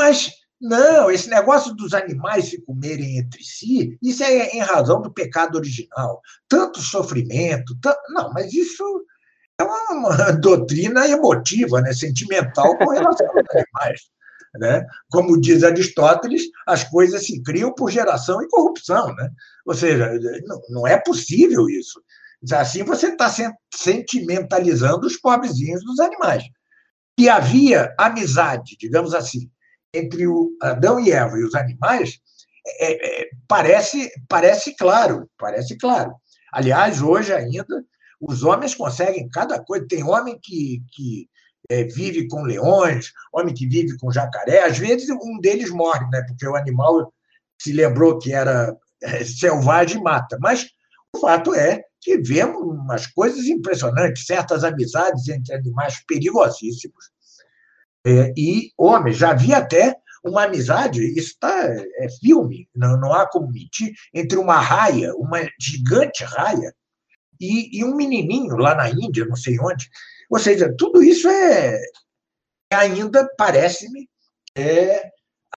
mas não, esse negócio dos animais se comerem entre si, isso é em razão do pecado original. Tanto sofrimento, tanto... não, mas isso é uma doutrina emotiva, né, sentimental com relação aos animais. Né? Como diz Aristóteles, as coisas se criam por geração e corrupção. Né? Ou seja, não, é possível isso. Assim você está sentimentalizando os pobrezinhos dos animais. E havia amizade, digamos assim, entre o Adão e Eva e os animais é, é, parece, parece claro, parece claro. Aliás, hoje ainda, os homens conseguem cada coisa. Tem homem que, que é, vive com leões, homem que vive com jacaré. Às vezes, um deles morre, né? porque o animal se lembrou que era é, selvagem e mata. Mas o fato é que vemos umas coisas impressionantes, certas amizades entre animais perigosíssimos é, e homens. Já havia até uma amizade, isso tá, é filme, não, não há como mentir, entre uma raia, uma gigante raia, e, e um menininho lá na Índia, não sei onde. Ou seja, tudo isso é ainda, parece-me, é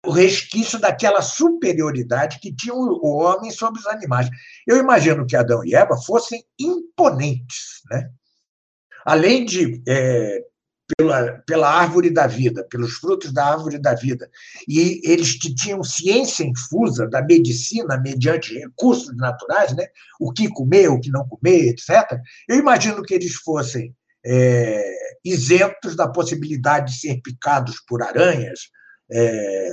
o resquício daquela superioridade que tinha o homem sobre os animais. Eu imagino que Adão e Eva fossem imponentes, né? Além de é, pela, pela árvore da vida, pelos frutos da árvore da vida. E eles tinham ciência infusa da medicina mediante recursos naturais, né? o que comer, o que não comer, etc. Eu imagino que eles fossem é, isentos da possibilidade de ser picados por aranhas, é,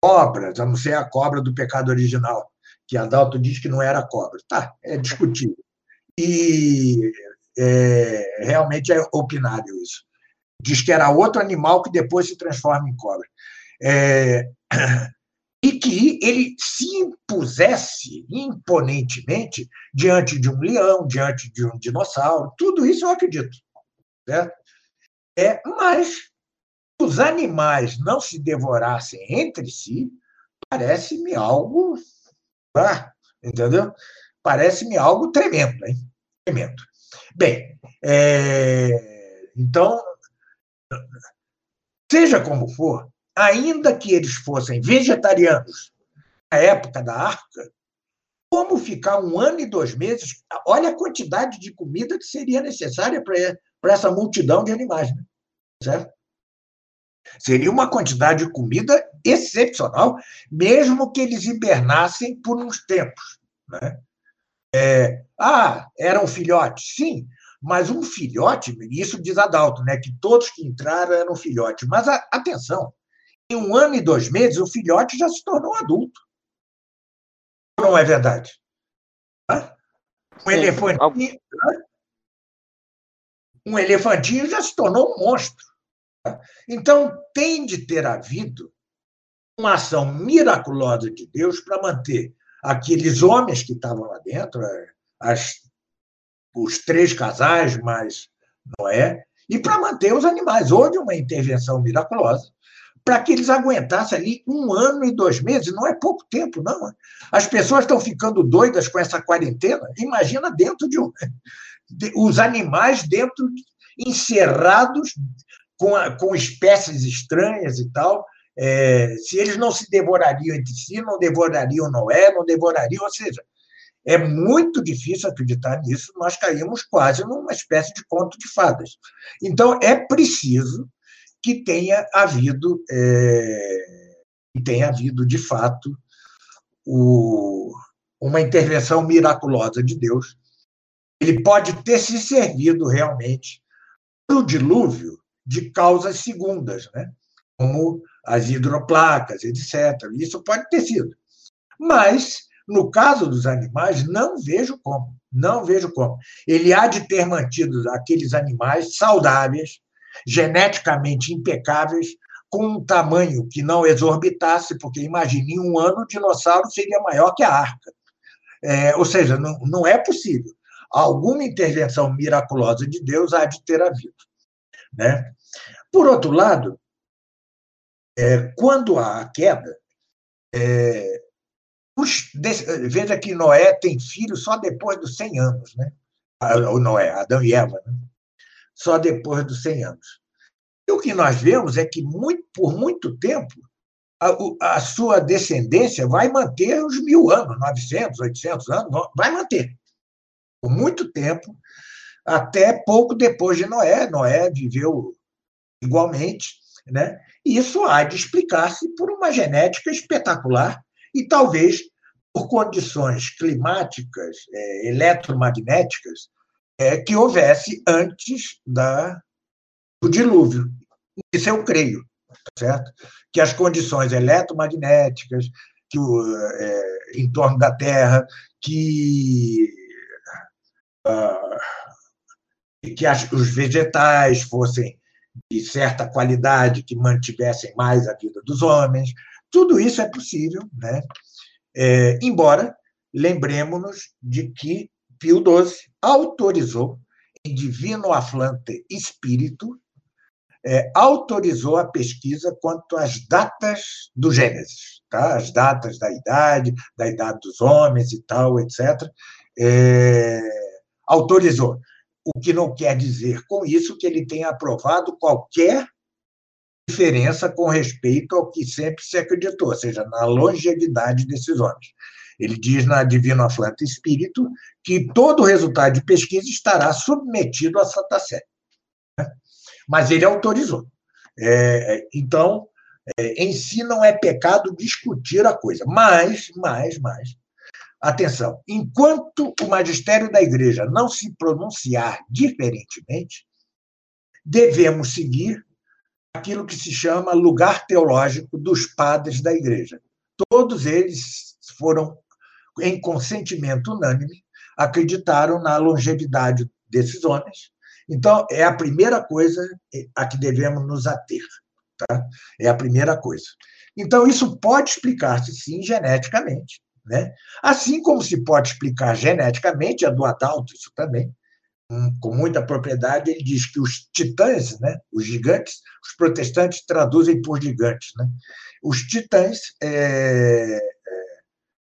cobras, a não ser a cobra do pecado original, que Adalto diz que não era cobra. Tá, é discutível. E é, realmente é opinável isso diz que era outro animal que depois se transforma em cobra. É, e que ele se impusesse imponentemente diante de um leão, diante de um dinossauro. Tudo isso eu acredito. Certo? É, mas os animais não se devorassem entre si, parece-me algo. Ah, entendeu? Parece-me algo tremendo, hein? Tremendo. Bem, é, então Seja como for, ainda que eles fossem vegetarianos na época da arca, como ficar um ano e dois meses? Olha a quantidade de comida que seria necessária para essa multidão de animais, né? certo? Seria uma quantidade de comida excepcional, mesmo que eles hibernassem por uns tempos. Né? É, ah, eram filhotes? Sim, Mas um filhote, isso diz Adalto, né, que todos que entraram eram filhotes. Mas a, atenção, em um ano e dois meses, o filhote já se tornou adulto. Não é verdade? Um elefantinho, um elefantinho já se tornou um monstro. Então, tem de ter havido uma ação miraculosa de Deus para manter aqueles homens que estavam lá dentro, as, os três casais mais Noé, e para manter os animais. Houve uma intervenção miraculosa para que eles aguentassem ali um ano e dois meses. Não é pouco tempo, não. As pessoas estão ficando doidas com essa quarentena. Imagina dentro de um. Os animais dentro, encerrados com, a, com espécies estranhas e tal. É, se eles não se devorariam entre si, não devorariam Noé, não devorariam, ou seja, é muito difícil acreditar nisso, nós caímos quase numa espécie de conto de fadas. Então, é preciso que tenha havido, é, tenha havido de fato, o, uma intervenção miraculosa de Deus. Ele pode ter se servido realmente do dilúvio de causas segundas, né? como as hidroplacas, etc. Isso pode ter sido. Mas, no caso dos animais, não vejo como. Não vejo como. Ele há de ter mantido aqueles animais saudáveis, geneticamente impecáveis, com um tamanho que não exorbitasse, porque imagine, em um ano o dinossauro seria maior que a arca. É, ou seja, não, não é possível. Alguma intervenção miraculosa de Deus há de ter havido. Né? Por outro lado, é, quando há a queda, é, os, veja que Noé tem filho só depois dos 100 anos, né? O Noé, Adão e Eva, né? só depois dos 100 anos. E o que nós vemos é que, muito, por muito tempo, a, a, sua descendência vai manter os mil anos, 900, 800 anos, vai manter. Por muito tempo, até pouco depois de Noé. Noé viveu igualmente, né? E isso há de explicar-se por uma genética espetacular e talvez por condições climáticas, é, eletromagnéticas, é, que houvesse antes da, do dilúvio. Isso eu creio, certo? Que as condições eletromagnéticas que o, é, em torno da Terra, que uh, que as, os vegetais fossem de certa qualidade, que mantivessem mais a vida dos homens. Tudo isso é possível, né? É, embora lembremos-nos de que Pio XII autorizou, em Divino Aflante Espírito, é, autorizou a pesquisa quanto às datas do Gênesis, tá? as datas da idade, da idade dos homens e tal, etc. É, autorizou. O que não quer dizer com isso que ele tenha aprovado qualquer diferença com respeito ao que sempre se acreditou, ou seja, na longevidade desses homens. Ele diz na Divino Aflante Espírito que todo resultado de pesquisa estará submetido à Santa Sé. Né? Mas ele autorizou. É, então, é, em si não é pecado discutir a coisa, mas, mas, mas, Atenção, enquanto o magistério da igreja não se pronunciar diferentemente, devemos seguir aquilo que se chama lugar teológico dos padres da igreja. Todos eles foram, em consentimento unânime, acreditaram na longevidade desses homens. Então, é a primeira coisa a que devemos nos ater. Tá? É a primeira coisa. Então, isso pode explicar-se, sim, geneticamente. Né? Assim como se pode explicar geneticamente, a do Adalto, isso também, com muita propriedade, ele diz que os titãs, né, os gigantes, os protestantes traduzem por gigantes, né? os titãs é, é,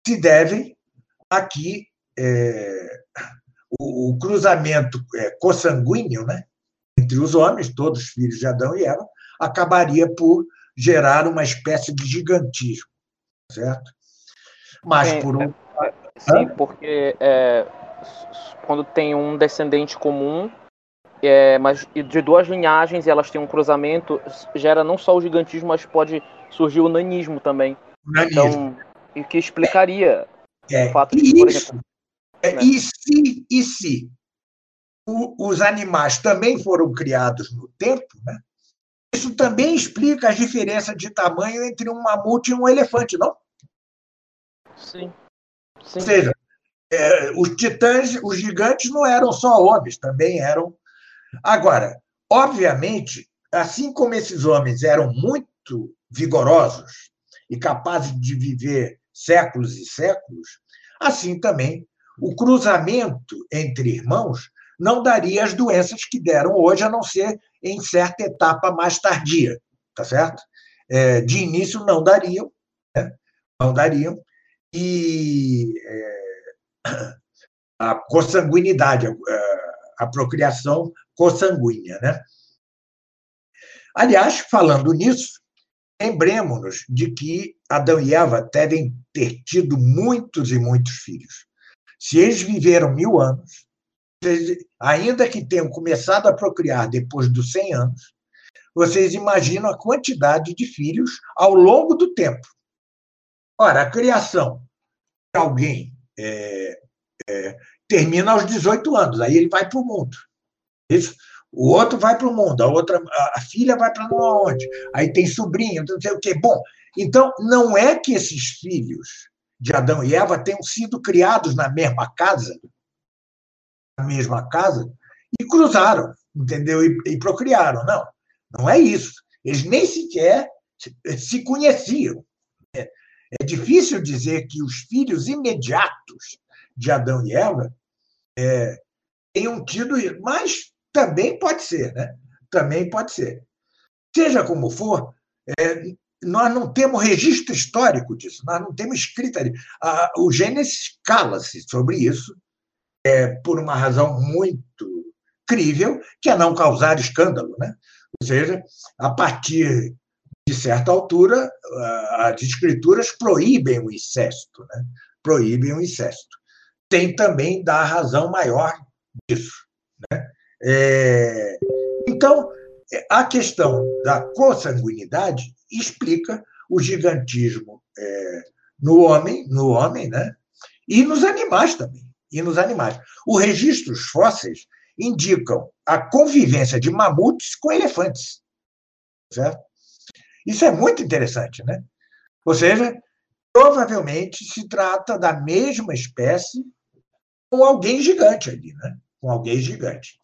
se devem a que é, o, o, cruzamento é, consanguíneo né, entre os homens, todos os filhos de Adão e Eva, acabaria por gerar uma espécie de gigantismo, certo? Mas por um. É, sim, porque é, quando tem um descendente comum, é, mas de duas linhagens e elas têm um cruzamento, gera não só o gigantismo, mas pode surgir o nanismo também. Nanismo. Então, e que explicaria é, o fato de, por isso, exemplo, é, né? E se, e se o, os animais também foram criados no tempo, né? Isso também explica as diferenças de tamanho entre um mamute e um elefante, não? Sim. Sim. Ou seja, é, os titãs, os gigantes não eram só homens, também eram. Agora, obviamente, assim como esses homens eram muito vigorosos e capazes de viver séculos e séculos, assim também o cruzamento entre irmãos não daria as doenças que deram hoje, a não ser em certa etapa mais tardia, tá certo? É, de início não dariam, né? não dariam, e é, a consanguinidade, a, a procriação consanguínea, né? Aliás, falando nisso, lembremos-nos de que Adão e Eva devem ter tido muitos e muitos filhos. Se eles viveram mil anos, ainda que tenham começado a procriar depois dos 100 anos, vocês imaginam a quantidade de filhos ao longo do tempo. Ora, a criação de alguém é, é, termina aos 18 anos, aí ele vai para o mundo. Isso. O outro vai para o mundo, a outra, a filha vai para não onde. Aí tem sobrinho, não sei o quê. Bom, então não é que esses filhos de Adão e Eva tenham sido criados na mesma casa, na mesma casa, e cruzaram, entendeu? E, e procriaram. Não, não é isso. Eles nem sequer se conheciam. É, difícil dizer que os filhos imediatos de Adão e Eva é, tenham tido isso, mas também pode ser, né? Também pode ser. Seja como for, é, nós não temos registro histórico disso, nós não temos escrita. o Gênesis cala-se sobre isso, é, por uma razão muito crível, que é não causar escândalo. Né? Ou seja, a partir de certa altura, as escrituras proíbem o incesto, né? proíbem o incesto. Tem também da razão maior disso. Né? É, então, a questão da consanguinidade explica o gigantismo é, no homem, no homem, né? E nos animais também, e nos animais. Os registros fósseis indicam a convivência de mamutes com elefantes, certo? Isso é muito interessante, né? Ou seja, provavelmente se trata da mesma espécie com alguém gigante ali, né? Com alguém gigante.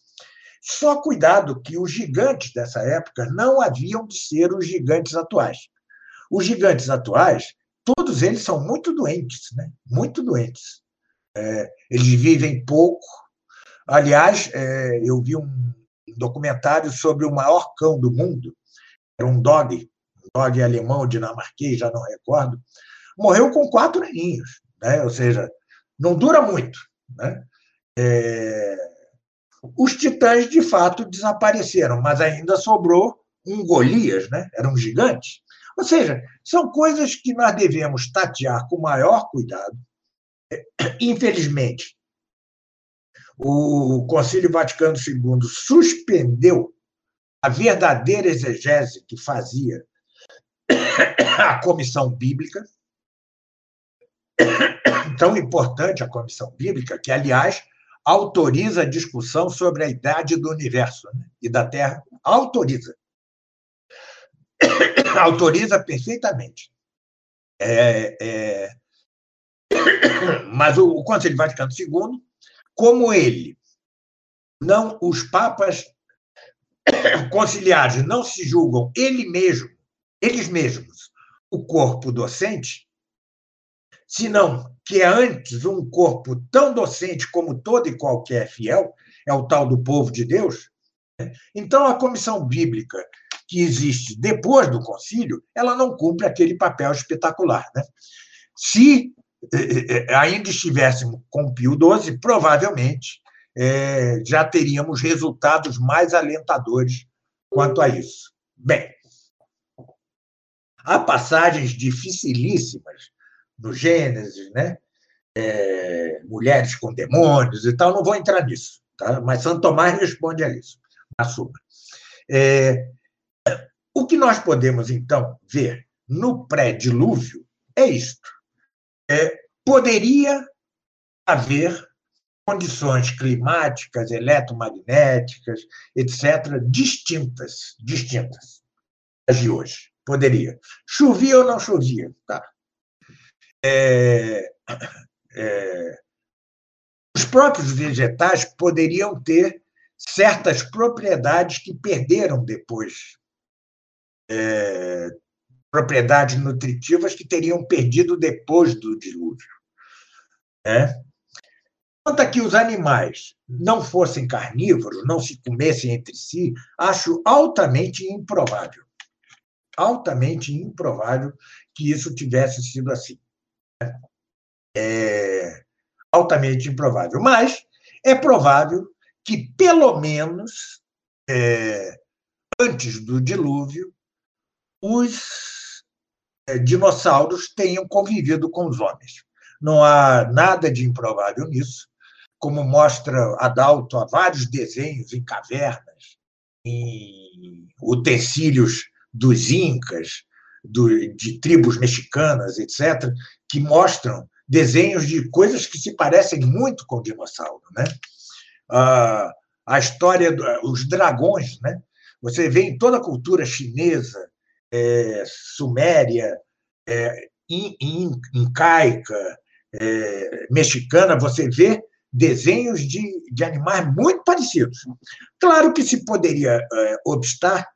Só cuidado que os gigantes dessa época não haviam de ser os gigantes atuais. Os gigantes atuais, todos eles são muito doentes, né? muito doentes. É, eles vivem pouco. Aliás, é, eu vi um documentário sobre o maior cão do mundo, era um dog, dog alemão, dinamarquês, já não recordo, morreu com quatro aninhos, né? ou seja, não dura muito. Né? É, os titãs, de fato, desapareceram, mas ainda sobrou um Golias, né? era um gigante. Ou seja, são coisas que nós devemos tatear com maior cuidado. Infelizmente, o Concílio Vaticano II suspendeu a verdadeira exegese que fazia a comissão bíblica. Tão importante a comissão bíblica, que, aliás, autoriza a discussão sobre a idade do universo né? e da Terra. Autoriza. autoriza perfeitamente. É, é... Mas o, Conselho Vaticano II, como ele, não os papas conciliares não se julgam ele mesmo, eles mesmos, o corpo docente, senão que é antes um corpo tão docente como todo e qualquer fiel, é o tal do povo de Deus. Né? Então, a comissão bíblica que existe depois do concílio, ela não cumpre aquele papel espetacular. Né? Se eh, eh, ainda estivéssemos com Pio XII, provavelmente é, já teríamos resultados mais alentadores quanto a isso. Bem, há passagens dificilíssimas no Gênesis, né? É, mulheres com demônios e tal, não vou entrar nisso, tá? mas Santo Tomás responde a isso, na suma. É, o que nós podemos, então, ver no pré-dilúvio é isto. É, poderia haver condições climáticas, eletromagnéticas, etc., distintas, distintas das de hoje. Poderia. Chovia ou não chovia? Tá. É, é, os próprios vegetais poderiam ter certas propriedades que perderam depois. É, propriedades nutritivas que teriam perdido depois do dilúvio. Né? Quanto a que os animais não fossem carnívoros, não se comessem entre si, acho altamente improvável. Altamente improvável que isso tivesse sido assim. É altamente improvável. Mas é provável que, pelo menos, é, antes do dilúvio, os é, dinossauros tenham convivido com os homens. Não há nada de improvável nisso como mostra Adalto há vários desenhos em cavernas, em utensílios dos incas, do, de tribos mexicanas, etc., que mostram desenhos de coisas que se parecem muito com o dinossauro. Né? Ah, a história dos dragões, né? você vê em toda a cultura chinesa, é, suméria, é, in, in, incaica, é, mexicana, você vê desenhos de, de animais muito parecidos. Claro que se poderia é, obstar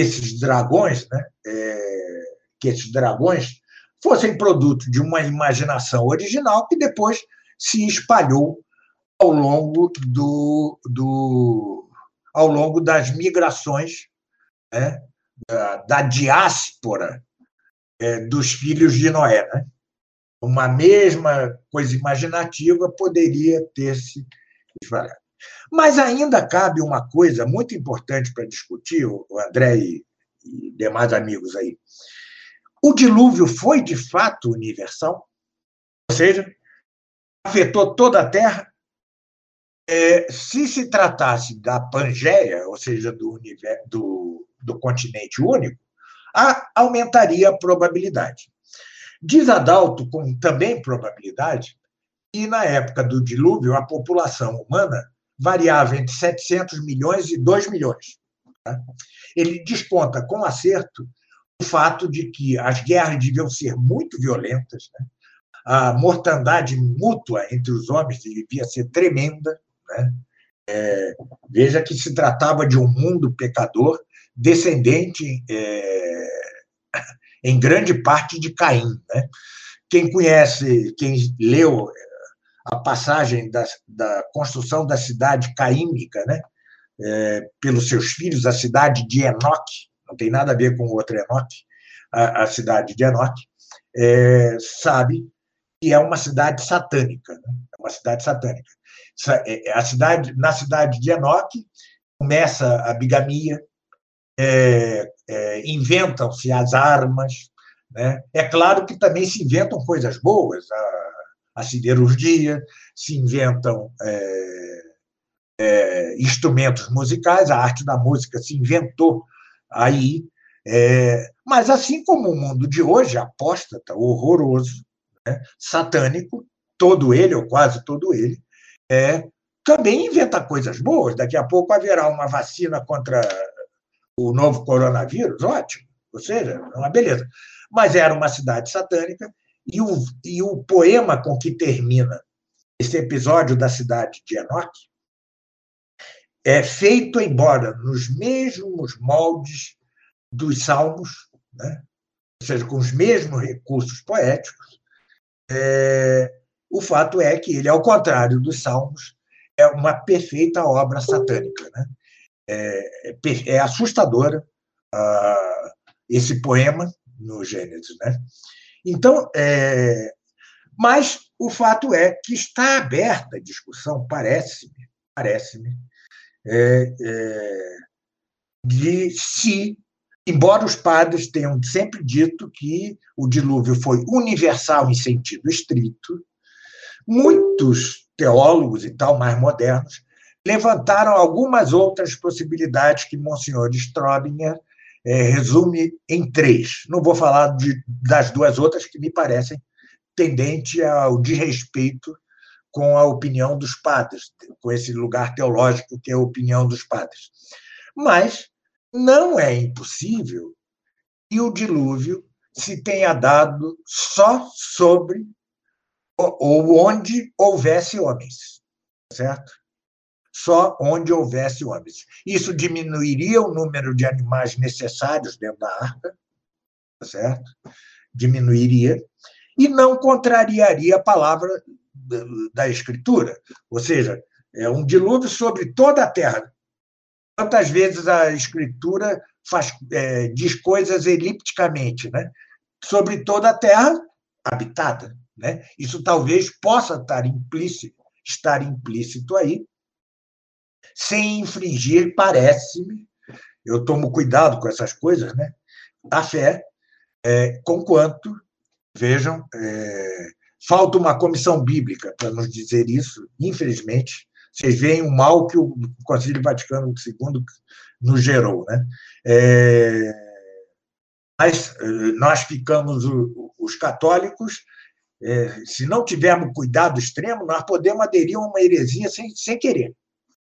esses dragões, né, é, que esses dragões fossem produto de uma imaginação original que depois se espalhou ao longo do, do ao longo das migrações né, da, da diáspora é, dos filhos de Noé. Né? uma mesma coisa imaginativa poderia ter se espalhado. Mas ainda cabe uma coisa muito importante para discutir, o André e, demais amigos aí. O dilúvio foi de fato universal? Ou seja, afetou toda a Terra? É, se se tratasse da Pangeia, ou seja, do, universo, do, do continente único, a, aumentaria a probabilidade. Diz Adalto, com também probabilidade, que na época do dilúvio a população humana variava entre 700 milhões e 2 milhões. Tá? Ele desponta com acerto o fato de que as guerras deviam ser muito violentas, né? a mortandade mútua entre os homens devia ser tremenda. Né? É, veja que se tratava de um mundo pecador, descendente é, em grande parte de Caim. Né? Quem conhece, quem leu a passagem da, da construção da cidade caímica, né? É, pelos seus filhos, a cidade de Enoque, não tem nada a ver com o outro Enoque, a, a cidade de Enoque, é, sabe que é uma cidade satânica, né? é uma cidade satânica. É, a cidade, na cidade de Enoque começa a bigamia, é, é, inventam-se as armas. Né? É claro que também se inventam coisas boas, a, a siderurgia, se inventam é, é, instrumentos musicais, a arte da música se inventou aí. É, mas, assim como o mundo de hoje, apóstata, horroroso, né? satânico, todo ele, ou quase todo ele, é, também inventa coisas boas. Daqui a pouco haverá uma vacina contra o novo coronavírus, ótimo, ou seja, é uma beleza. Mas era uma cidade satânica, e o, e o poema com que termina esse episódio da cidade de Enoque é feito, embora nos mesmos moldes dos salmos, né? ou seja, com os mesmos recursos poéticos, é, o fato é que ele, ao contrário dos salmos, é uma perfeita obra satânica. Né? é, é, é assustadora uh, esse poema no Gênesis. Né? Então, é, mas o fato é que está aberta a discussão, parece-me, parece-me, é, é, de se, embora os padres tenham sempre dito que o dilúvio foi universal em sentido estrito, muitos teólogos e tal mais modernos levantaram algumas outras possibilidades que Monsenhor Strobinger é, resume em três. Não vou falar de, das duas outras que me parecem tendente ao desrespeito com a opinião dos padres, com esse lugar teológico que é a opinião dos padres. Mas não é impossível que o dilúvio se tenha dado só sobre ou onde houvesse homens, certo? Só onde houvesse homens. Isso diminuiria o número de animais necessários dentro da arca, certo? Diminuiria e não contrariaria a palavra da Escritura, ou seja, é um dilúvio sobre toda a terra. Quantas vezes a Escritura faz, é, diz coisas elipticamente, né? Sobre toda a terra habitada, né? Isso talvez possa estar implícito, estar implícito aí, sem infringir, parece-me, eu tomo cuidado com essas coisas, né? A fé, é, conquanto, vejam, é, falta uma comissão bíblica para nos dizer isso, infelizmente. Vocês veem o mal que o Concílio Vaticano II nos gerou. Né? É, mas eh, nós ficamos, os católicos, é, se não tivermos cuidado extremo, nós podemos aderir a uma heresia sem, sem querer,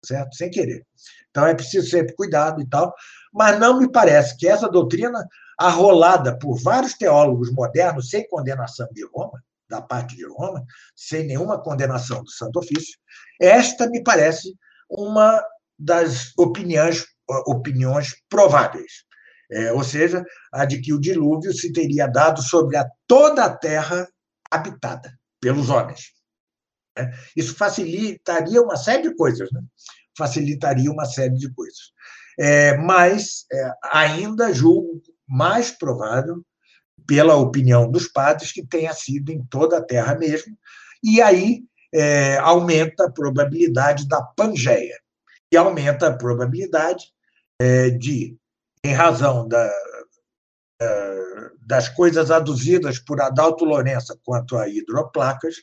certo? Sem querer. Então é preciso sempre cuidado e tal, mas não me parece que essa doutrina arrolada por vários teólogos modernos sem condenação de Roma, da parte de Roma, sem nenhuma condenação do Santo Ofício, esta me parece uma das opiniões, opiniões prováveis. É, ou seja, a de que o dilúvio se teria dado sobre a toda a terra habitada pelos homens. É, isso facilitaria uma série de coisas, né? facilitaria uma série de coisas. É, mas é, ainda julgo mais provável pela opinião dos padres, que tenha sido em toda a terra mesmo, e aí é, aumenta a probabilidade da Pangeia, e aumenta a probabilidade é, de, em razão da, das coisas aduzidas por Adalto Lourenço quanto a hidroplacas,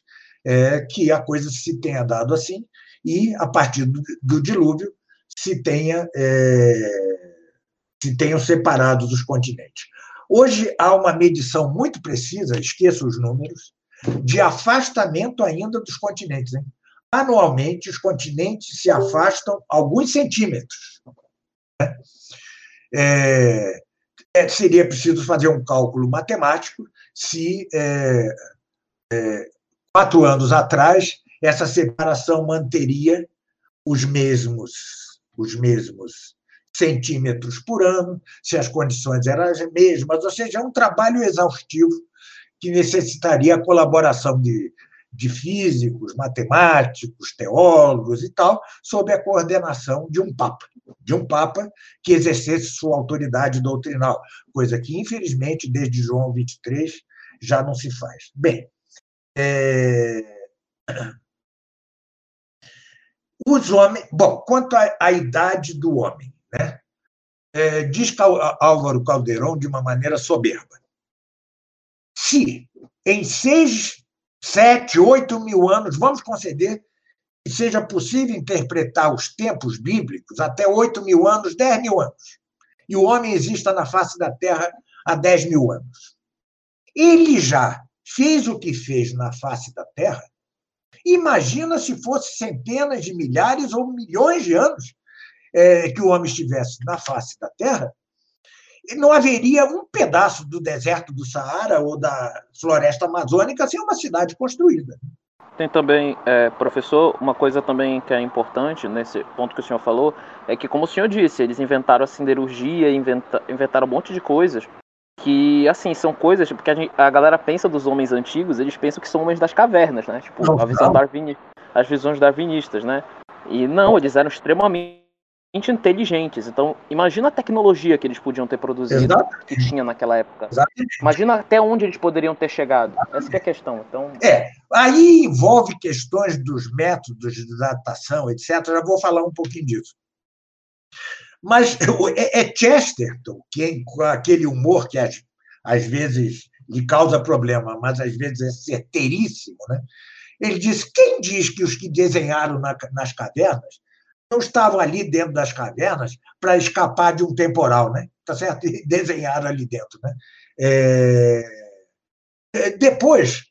é, que a coisa se tenha dado assim, e, a partir do, do dilúvio, se tenha é, se tenham separado os continentes. Hoje há uma medição muito precisa, esqueça os números, de afastamento ainda dos continentes. Hein? Anualmente, os continentes se afastam alguns centímetros. Né? É, é, seria preciso fazer um cálculo matemático se, é, é, quatro anos atrás, essa separação manteria os mesmos, os mesmos centímetros por ano, se as condições eram as mesmas, ou seja, é um trabalho exaustivo que necessitaria a colaboração de, de físicos, matemáticos, teólogos e tal, sob a coordenação de um Papa, de um Papa que exercesse sua autoridade doutrinal, coisa que, infelizmente, desde João 23 já não se faz. Bem, é... os homens. Bom, quanto à, idade do homem, né? É, diz Álvaro Caldeirão de uma maneira soberba. Se em seis, sete, oito mil anos, vamos conceder que seja possível interpretar os tempos bíblicos até oito mil anos, dez mil anos, e o homem exista na face da Terra há dez mil anos. Ele já fez o que fez na face da Terra. Imagina se fosse centenas de milhares ou milhões de anos é, que o homem estivesse na face da Terra, não haveria um pedaço do deserto do Saara ou da floresta amazônica sem uma cidade construída. Tem também, é, professor, uma coisa também que é importante nesse ponto que o senhor falou, é que, como o senhor disse, eles inventaram a siderurgia, inventa, inventaram um monte de coisas que, assim, são coisas, porque a, gente, a, galera pensa dos homens antigos, eles pensam que são homens das cavernas, né? Tipo, não, a visão darwini, as visões darwinistas, né? E não, eles eram extremamente inteligentes. Então, imagina a tecnologia que eles podiam ter produzido, Exatamente. que tinha naquela época. Exatamente. Imagina até onde eles poderiam ter chegado. Exatamente. Essa é a questão. Então... É, aí envolve questões dos métodos de datação, etc. Já vou falar um pouquinho disso. Mas é, é Chesterton, que com aquele humor que às, às vezes lhe causa problema, mas às vezes é certeiríssimo, né? Ele diz: quem diz que os que desenharam na, nas cavernas não estavam ali dentro das cavernas para escapar de um temporal, né? Tá certo? E desenharam ali dentro, né? É... é depois,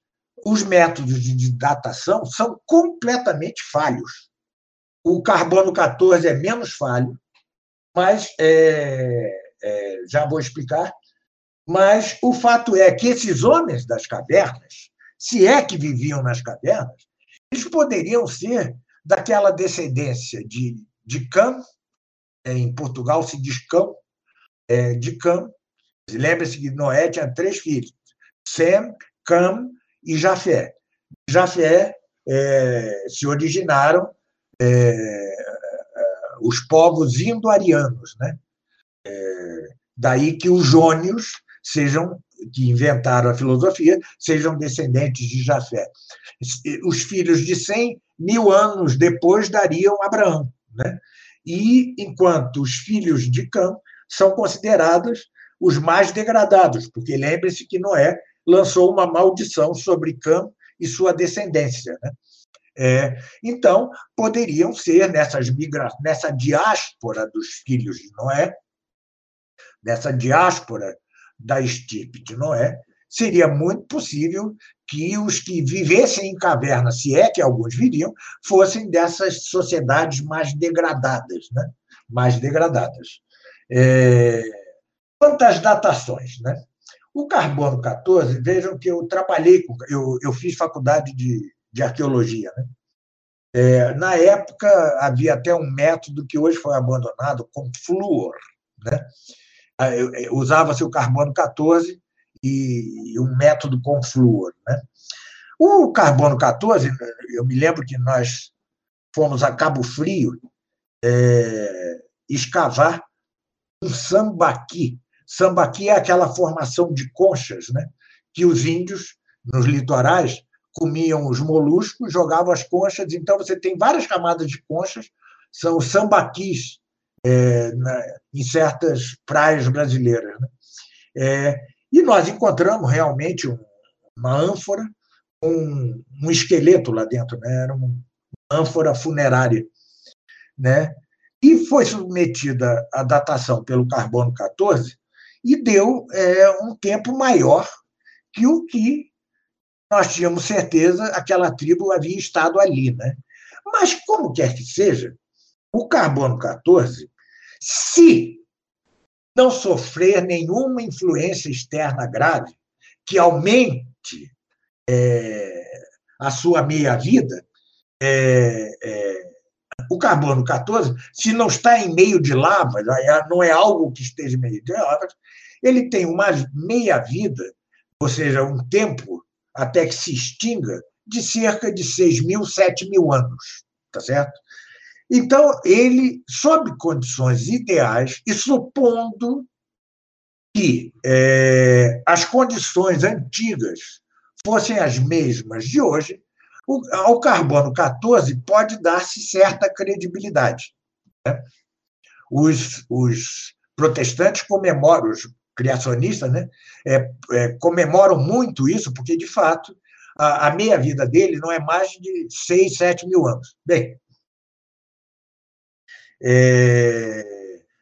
os métodos de datação são completamente falhos. O carbono 14 é menos falho, mas é, é, já vou explicar. Mas o fato é que esses homens das cavernas, se é que viviam nas cavernas, eles poderiam ser daquela descendência de, de Cam, é, em Portugal se diz Cão, é, de Cam. Lembre-se que Noé tinha três filhos, Sem, Cam e Jafé. Jafé é, se originaram é, os povos indo-arianos, né? É, daí que os jônios sejam que inventaram a filosofia sejam descendentes de Jafé. Os filhos de 100 mil anos depois dariam Abraão, né? E enquanto os filhos de Cã são considerados os mais degradados, porque lembre-se que Noé lançou uma maldição sobre Cã e sua descendência. Né? É, então, poderiam ser nessas migra nessa diáspora dos filhos de Noé, nessa diáspora da estirpe de Noé, seria muito possível que os que vivessem em caverna, se é que alguns viriam, fossem dessas sociedades mais degradadas, né? mais degradadas. É... Quanto às datações, né? o carbono 14, vejam que eu trabalhei, com, eu, eu fiz faculdade de, de arqueologia. Né? É, na época, havia até um método que hoje foi abandonado, com flúor. Né? Usava-se o carbono 14 e um método com flúor. Né? O carbono 14, eu me lembro que nós fomos a Cabo Frio é, escavar um sambaqui. Sambaqui é aquela formação de conchas né? que os índios, nos litorais, comiam os moluscos, jogavam as conchas. Então, você tem várias camadas de conchas, são sambaquis é, na, em certas praias brasileiras. Né? É, e nós encontramos realmente uma ânfora um, um esqueleto lá dentro, né? era uma ânfora funerária. Né? E foi submetida à datação pelo carbono 14 e deu é, um tempo maior que o que nós tínhamos certeza aquela tribo havia estado ali. Né? Mas, como quer que seja, o carbono 14, se não sofrer nenhuma influência externa grave que aumente é, a sua meia-vida, é, é, o carbono 14, se não está em meio de lava, é, não é algo que esteja em meio de lava, ele tem uma meia-vida, ou seja, um tempo até que se extinga, de cerca de 6 mil, 7 mil anos, tá certo? Então, ele, sob condições ideais, e supondo que é, as condições antigas fossem as mesmas de hoje, o, ao carbono 14 pode dar-se certa credibilidade. Né? Os, os protestantes comemoram, os criacionistas, né, é, é, comemoram muito isso, porque, de fato, a, a meia-vida dele não é mais de 6, 7 mil anos. Bem, é...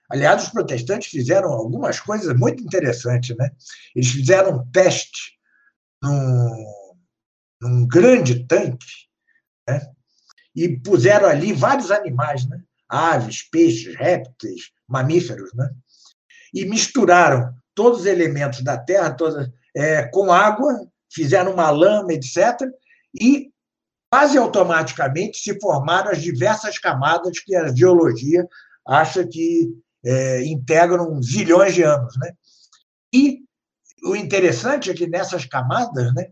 Aliás, os protestantes fizeram algumas coisas muito interessantes. Né? Eles fizeram um teste num, num grande tanque né? e puseram ali vários animais, né? aves, peixes, répteis, mamíferos, né? e misturaram todos os elementos da Terra é, com água, fizeram uma lama, etc., e quase automaticamente se formaram as diversas camadas que a geologia acha que é, integram zilhões de anos. Né? E o interessante é que nessas camadas, né,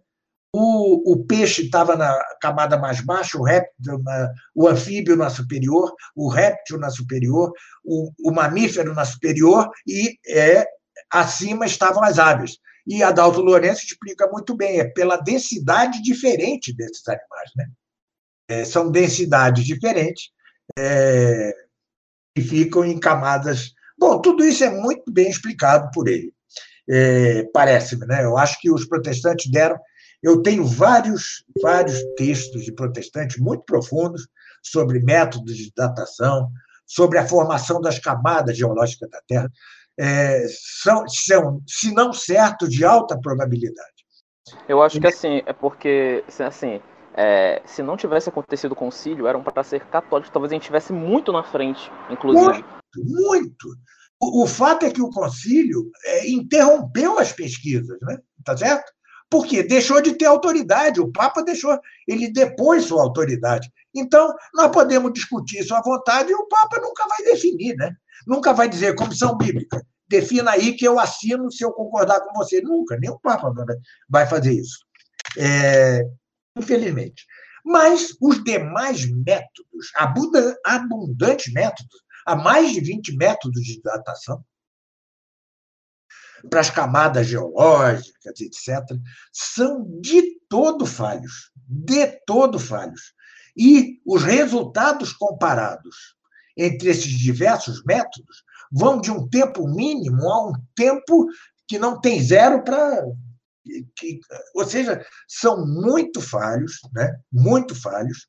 o, o peixe estava na camada mais baixa, o réptil, na, o anfíbio na superior, o réptil na superior, o, o mamífero na superior e é, acima estavam as aves. E Adalto Lourenço explica muito bem, é pela densidade diferente desses animais. Né? É, são densidades diferentes é, que ficam em camadas. Bom, tudo isso é muito bem explicado por ele, é, parece-me. Né? Eu acho que os protestantes deram. Eu tenho vários, vários textos de protestantes muito profundos sobre métodos de datação, sobre a formação das camadas geológicas da Terra, é, são, são, se não certo, de alta probabilidade. Eu acho que assim, é porque, assim, é, se não tivesse acontecido o concílio, eram para ser católicos, talvez a gente tivesse muito na frente, inclusive. Muito, muito. O, o fato é que o concílio é, interrompeu as pesquisas, né? Tá certo? Porque deixou de ter autoridade, o Papa deixou, ele depôs sua autoridade. Então, nós podemos discutir isso à vontade e o Papa nunca vai definir, né? Nunca vai dizer, comissão bíblica, defina aí que eu assino se eu concordar com você. Nunca, nem o Papa vai fazer isso. É, infelizmente. Mas os demais métodos, abundantes métodos, há mais de 20 métodos de datação, para as camadas geológicas, etc., são de todo falhos, de todo falhos. E os resultados comparados entre esses diversos métodos vão de um tempo mínimo a um tempo que não tem zero para. Ou seja, são muito falhos, né? muito falhos.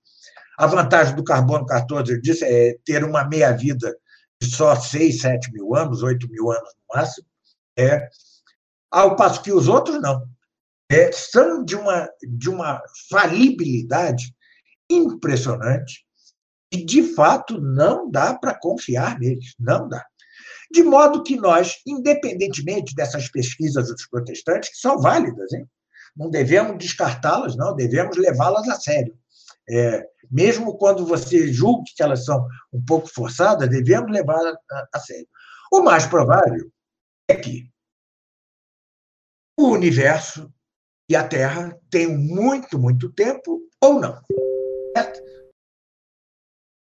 A vantagem do carbono 14, eu disse, é ter uma meia-vida de só 6, 7 mil anos, 8 mil anos no máximo. É, ao passo que os outros não. É, são de uma, de uma falibilidade impressionante e, de fato, não dá para confiar neles. Não dá. De modo que nós, independentemente dessas pesquisas dos protestantes, que são válidas, hein? não devemos descartá-las, não, devemos levá-las a sério. É, mesmo quando você julgue que elas são um pouco forçadas, devemos levá-las a, a sério. O mais provável é que o universo e a Terra tenham muito, muito tempo ou não.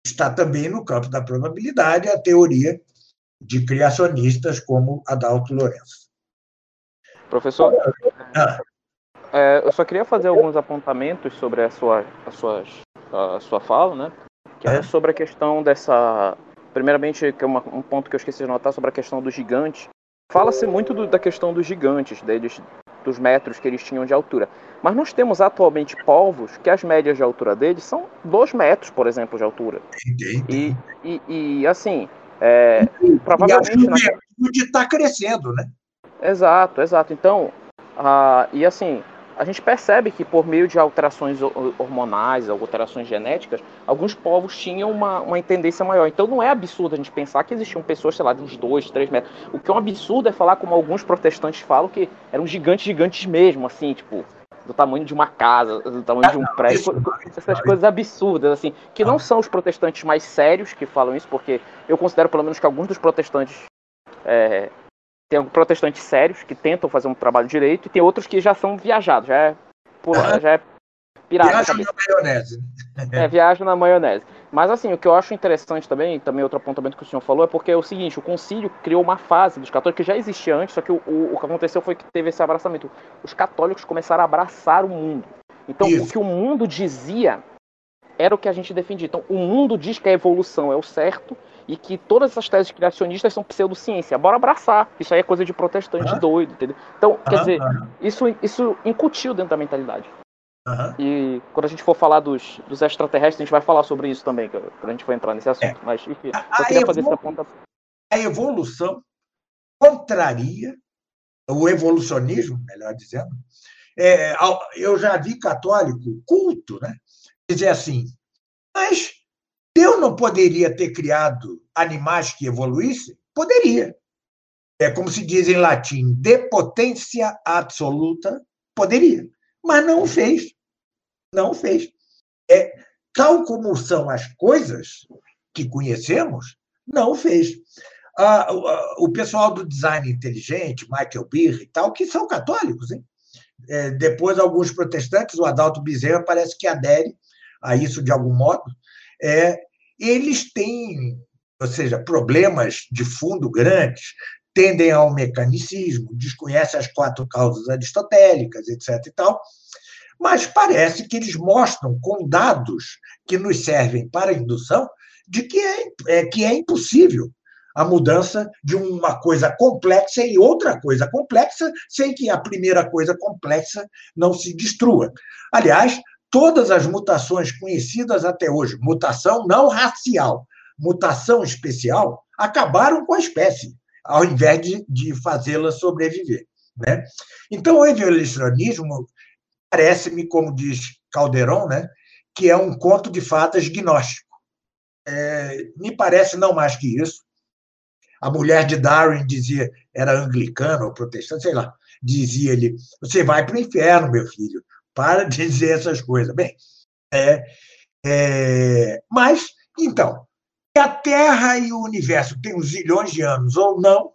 Está também no campo da probabilidade a teoria de criacionistas como Adalto Lourenço. Professor, ah. é, eu só queria fazer alguns apontamentos sobre a sua, a sua, a sua fala, né? Que é sobre a questão dessa. Primeiramente, que é uma, um ponto que eu esqueci de notar sobre a questão do gigante. Fala-se muito do, da questão dos gigantes, deles, dos metros que eles tinham de altura. Mas nós temos atualmente povos que as médias de altura deles são 2 metros, por exemplo, de altura. E, e, e assim, é, provavelmente. E a juventude está crescendo, né? Exato, exato. Então, uh, e assim, a gente percebe que por meio de alterações hormonais, alterações genéticas, alguns povos tinham uma, uma tendência maior. Então não é absurdo a gente pensar que existiam pessoas, sei lá, de uns 2, 3 metros. O que é um absurdo é falar, como alguns protestantes falam, que eram gigantes, gigantes mesmo, assim, tipo, do tamanho de uma casa, do tamanho de um prédio, essas coisas absurdas, assim, que não são os protestantes mais sérios que falam isso, porque eu considero pelo menos que alguns dos protestantes é, tem protestantes sérios que tentam fazer um trabalho direito e tem outros que já são viajados, já é, pula, já é pirata. Viagem na maionese. É, viagem na maionese. Mas assim, o que eu acho interessante também, também outro apontamento que o senhor falou, é porque é o seguinte, o concílio criou uma fase dos católicos que já existia antes, só que o, o, o que aconteceu foi que teve esse abraçamento. Os católicos começaram a abraçar o mundo. Então, Isso. o que o mundo dizia era o que a gente defendia. Então, o mundo diz que a evolução é o certo e que todas essas teses criacionistas são pseudociência. Bora abraçar. Isso aí é coisa de protestante ah. doido, entendeu? Então, ah, quer dizer, isso, isso incutiu dentro da mentalidade. E quando a gente for falar dos, dos extraterrestres, a gente vai falar sobre isso também, quando a gente for entrar nesse assunto. É. Mas, enfim, eu queria fazer essa ponta. A evolução contraria o evolucionismo, melhor dizendo. É, eu já vi católico culto, né? Dizer assim, mas Deus não poderia ter criado animais que evoluíssem? Poderia. É como se diz em latim, de potência absoluta, poderia. Mas não o fez. Não o fez. É, tal como são as coisas que conhecemos, não o fez. Ah, o pessoal do design inteligente, Michael Beer e tal, que são católicos, hein? É, depois, alguns protestantes, o Adalto Bezerra parece que adere a isso de algum modo, é, eles têm, ou seja, problemas de fundo grandes, tendem ao mecanicismo, desconhecem as quatro causas aristotélicas, etc. e tal, mas parece que eles mostram com dados que nos servem para indução de que é, é, que é impossível a mudança de uma coisa complexa e outra coisa complexa sem que a primeira coisa complexa não se destrua. Aliás, todas as mutações conhecidas até hoje, mutação não racial, mutação especial, acabaram com a espécie, ao invés de, de fazê-la sobreviver. Né? Então, o evolucionismo parece-me, como diz Calderon, né, que é um conto de fadas gnóstico. É, me parece não mais que isso. A mulher de Darwin dizia, era anglicana ou protestante, sei lá, dizia-lhe: Você vai para o inferno, meu filho, para dizer essas coisas. Bem, é, é, mas, então, a Terra e o universo uns zilhões de anos ou não,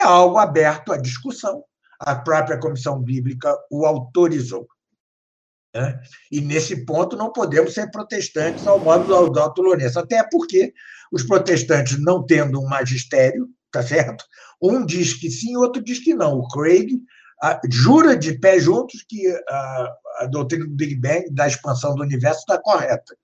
é algo aberto à discussão. A própria Comissão Bíblica o autorizou. Né? E, nesse ponto, não podemos ser protestantes ao modo do Adalto Lourenço, até porque os protestantes, não tendo um magistério, tá certo? Um diz que sim, outro diz que não. O Craig a, jura de pé juntos que a, a, doutrina do Big Bang, da expansão do universo, está correta.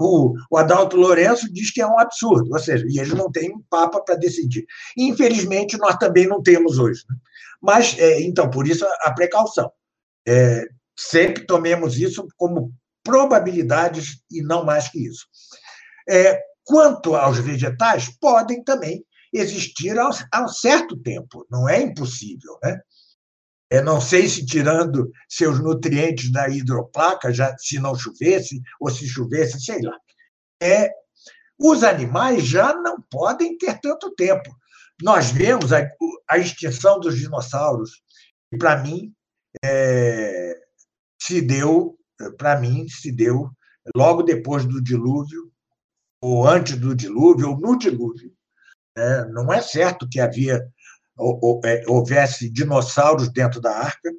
O, o Adalto Lourenço diz que é um absurdo, ou seja, e eles não têm um papa para decidir. infelizmente, nós também não temos hoje. Né? Mas, é, então, por isso a precaução. É, sempre tomemos isso como probabilidades e não mais que isso. É, quanto aos vegetais, podem também existir há um certo tempo, não é impossível. Né? É, não sei se tirando seus nutrientes da hidroplaca, já se não chovesse, ou se chovesse, sei lá. É, os animais já não podem ter tanto tempo. Nós vemos a, a extinção dos dinossauros, e para mim, é, se deu, para mim, se deu logo depois do dilúvio, ou antes do dilúvio, ou no dilúvio. É, não é certo que havia houvesse dinossauros dentro da arca.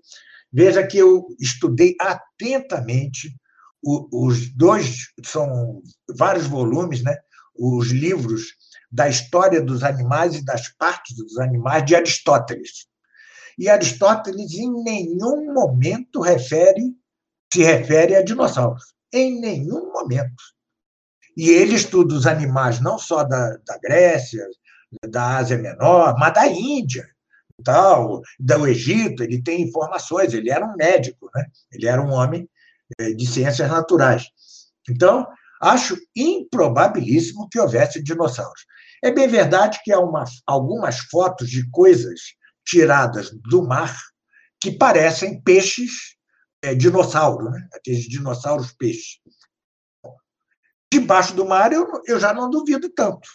Veja que eu estudei atentamente os dois, são vários volumes, né? os livros da história dos animais e das partes dos animais de Aristóteles. E Aristóteles em nenhum momento refere se refere a dinossauros, em nenhum momento. E ele estuda os animais não só da, da Grécia, da Ásia Menor, mas da Índia, tal, do Egito, ele tem informações, ele era um médico, né? ele era um homem eh, de ciências naturais. Então, acho improbabilíssimo que houvesse dinossauros. É bem verdade que há uma, algumas fotos de coisas tiradas do mar que parecem peixes é, dinossauro, né? aqueles dinossauros peixes. Debaixo do mar eu, eu já não duvido tanto,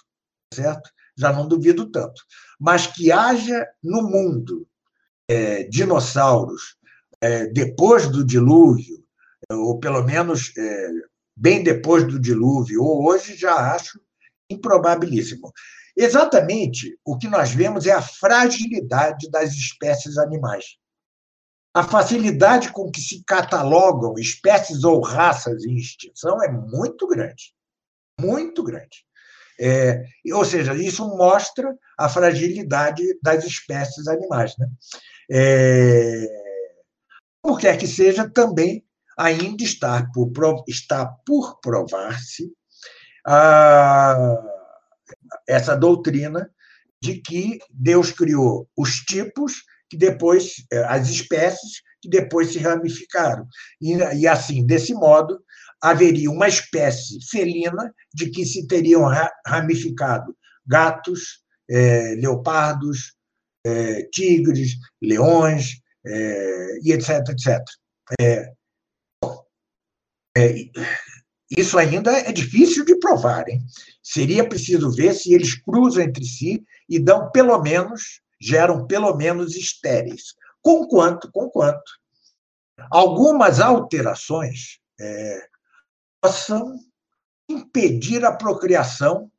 certo? Já não duvido tanto. Mas que haja no mundo é, dinossauros é, depois do dilúvio, ou pelo menos é, bem depois do dilúvio, ou hoje, já acho improbabilíssimo. Exatamente o que nós vemos é a fragilidade das espécies animais. A facilidade com que se catalogam espécies ou raças em extinção é muito grande. Muito grande. É, ou seja, isso mostra a fragilidade das espécies animais. Né? É, como quer que seja, também ainda está por, está por provar-se essa doutrina de que Deus criou os tipos que depois, eh, as espécies que depois se ramificaram. E, e assim, desse modo, haveria uma espécie felina de que se teriam ramificado gatos, é, leopardos, é, tigres, leões, é, e etc, etc. isso ainda é difícil de provar. Hein? Seria preciso ver se eles cruzam entre si e dão pelo menos geram pelo menos estéreis. Conquanto, conquanto, algumas alterações é, possam impedir a procriação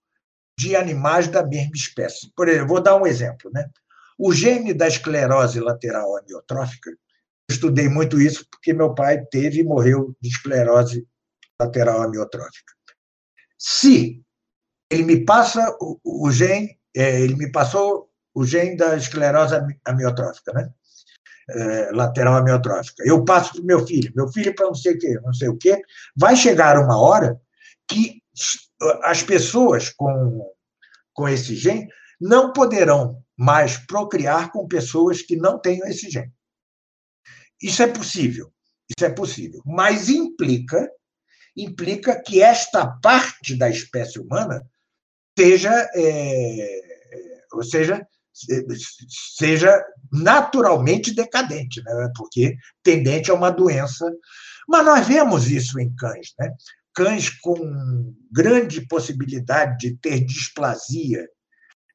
de animais da mesma espécie. Por exemplo, vou dar um exemplo. Né? O gene da esclerose lateral amiotrófica, estudei muito isso porque meu pai teve e morreu de esclerose lateral amiotrófica. Se ele me passa o, o gene, é, ele me passou o gene da esclerose amiotrófica, né? É, lateral amiotrófica. Eu passo para o meu filho, meu filho para não sei o quê, não sei o quê. Vai chegar uma hora que as pessoas com, com esse gene não poderão mais procriar com pessoas que não tenham esse gene. Isso é possível, isso é possível, mas implica implica que esta parte da espécie humana seja, é, ou seja, seja naturalmente decadente, né? porque tendente a uma doença. Mas nós vemos isso em cães, né? cães com grande possibilidade de ter displasia,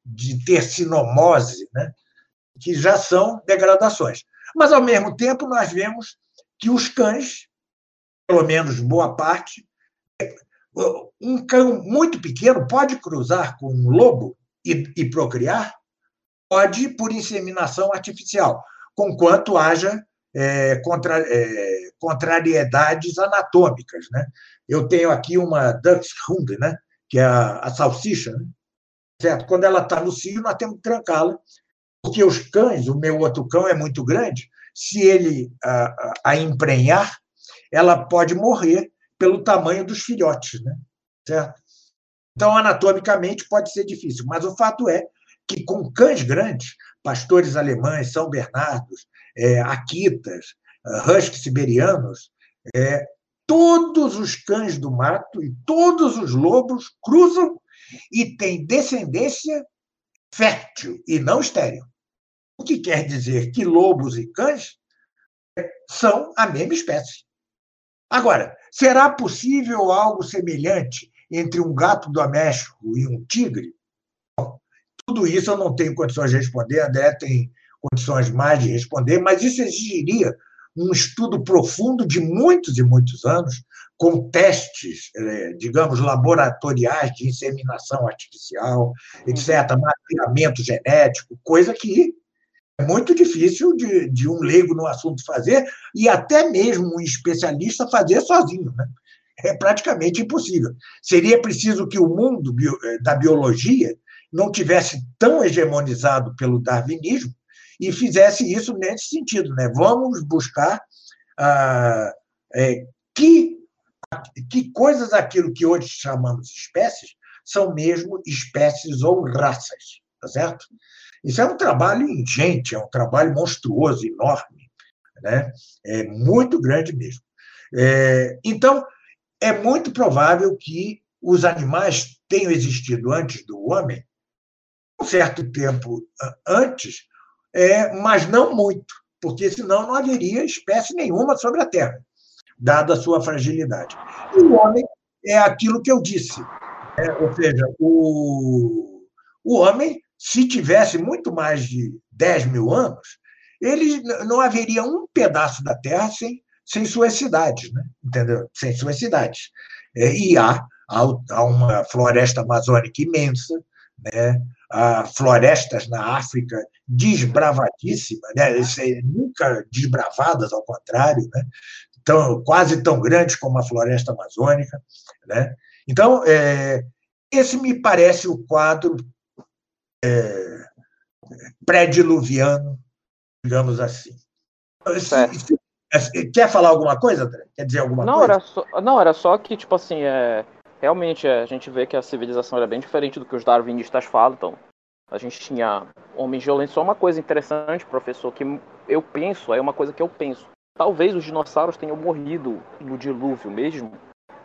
de ter sinomose, né? que já são degradações. Mas, ao mesmo tempo, nós vemos que os cães, pelo menos boa parte, um cão muito pequeno pode cruzar com um lobo e, e procriar? Pode por inseminação artificial, conquanto haja é, contra, é, contrariedades anatômicas. Né? Eu tenho aqui uma Dachshund, né? que é a, a salsicha, né? certo? Quando ela está no cio, nós temos que trancá-la, porque os cães, o meu outro cão é muito grande, se ele a, a, emprenhar, ela pode morrer pelo tamanho dos filhotes, né? certo? Então, anatomicamente, pode ser difícil, mas o fato é que com cães grandes, pastores alemães, São Bernardos, é, Akitas, Husky siberianos, é, todos os cães do mato e todos os lobos cruzam e têm descendência fértil e não estéril. O que quer dizer que lobos e cães são a mesma espécie. Agora, será possível algo semelhante entre um gato doméstico e um tigre? Tudo isso eu não tenho condições de responder, André tem condições mais de responder, mas isso exigiria um estudo profundo de muitos e muitos anos, com testes, é, digamos, laboratoriais de inseminação artificial, etc., mapeamento genético, coisa que é muito difícil de, de um leigo no assunto fazer, e até mesmo um especialista fazer sozinho. Né? É praticamente impossível. Seria preciso que o mundo é, da biologia não tivesse tão hegemonizado pelo darwinismo e fizesse isso nesse sentido. Né? Vamos buscar ah, é, que, que coisas aquilo que hoje chamamos espécies são mesmo espécies ou raças, tá certo? Isso é um trabalho ingente, é um trabalho monstruoso, enorme, né? é muito grande mesmo. É, então, é muito provável que os animais tenham existido antes do homem, um certo tempo antes, é, mas não muito, porque senão não haveria espécie nenhuma sobre a Terra, dada a sua fragilidade. E o homem é aquilo que eu disse, é, ou seja, o, o homem, se tivesse muito mais de 10 mil anos, ele não haveria um pedaço da Terra sem, sem suas cidades, né? entendeu? Sem suas cidades. É, e há, há uma floresta amazônica imensa, né? Há florestas na África desbravadíssimas, né? nunca desbravadas, ao contrário, né? tão, quase tão grandes como a floresta amazônica. Né? Então, é, esse me parece o quadro é, pré-diluviano, digamos assim. Quer falar alguma coisa, André? Quer dizer alguma não, coisa? Era só, não, era só que, tipo assim, é, realmente é, a gente vê que a civilização era bem diferente do que os darwinistas falam. Então, a gente tinha homens violentos. Só uma coisa interessante, professor, que eu penso, é uma coisa que eu penso. Talvez os dinossauros tenham morrido no dilúvio mesmo,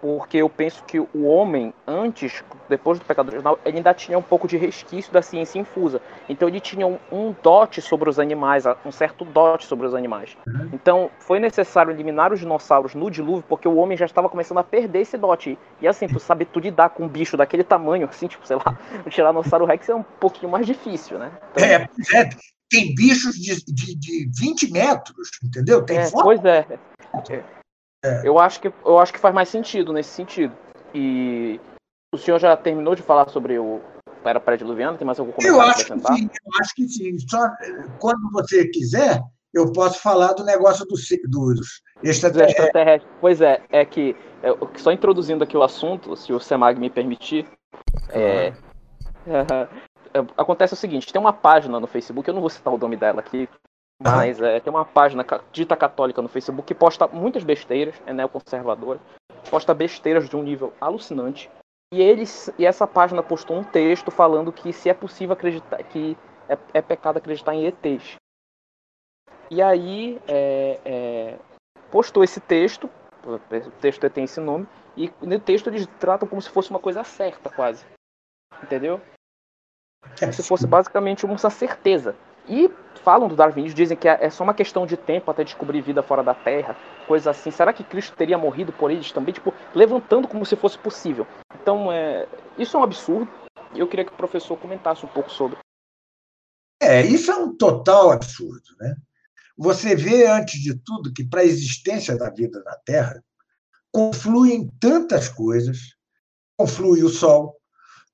porque eu penso que o homem, antes, depois do pecado original, ele ainda tinha um pouco de resquício da ciência infusa. Então ele tinha um, um dote sobre os animais, um certo dote sobre os animais. Uhum. Então foi necessário eliminar os dinossauros no dilúvio, porque o homem já estava começando a perder esse dote. E assim, tu sabe tu lidar com um bicho daquele tamanho, assim, tipo, sei lá, o Tiranossauro Rex é um pouquinho mais difícil, né? Então, é, é, tem bichos de, de, de 20 metros, entendeu? Tem é, Pois é. é. É. Eu, acho que, eu acho que faz mais sentido nesse sentido. E o senhor já terminou de falar sobre o era pré-diluviano? Tem mais algum comentário eu acho Que sim, eu acho que sim. Só quando você quiser, eu posso falar do negócio dos, dos extraterrestres. Extraterrestre. Pois é, é que é, só introduzindo aqui o assunto, se o Semag me permitir, é, é, acontece o seguinte, tem uma página no Facebook, eu não vou citar o nome dela aqui, mas é, tem uma página dita católica no Facebook que posta muitas besteiras, é neoconservadora, posta besteiras de um nível alucinante. E eles e essa página postou um texto falando que se é possível acreditar que é, é pecado acreditar em ETs. E aí é, é, postou esse texto, o texto tem esse nome, e no texto eles tratam como se fosse uma coisa certa, quase. Entendeu? como se fosse basicamente uma certeza. E falam do darwinismo, dizem que é só uma questão de tempo até descobrir vida fora da Terra, coisa assim. Será que Cristo teria morrido por eles também? Tipo, levantando como se fosse possível. Então, é, isso é um absurdo. Eu queria que o professor comentasse um pouco sobre. É, isso é um total absurdo, né? Você vê, antes de tudo, que para a existência da vida na Terra, confluem tantas coisas. Conflui o Sol,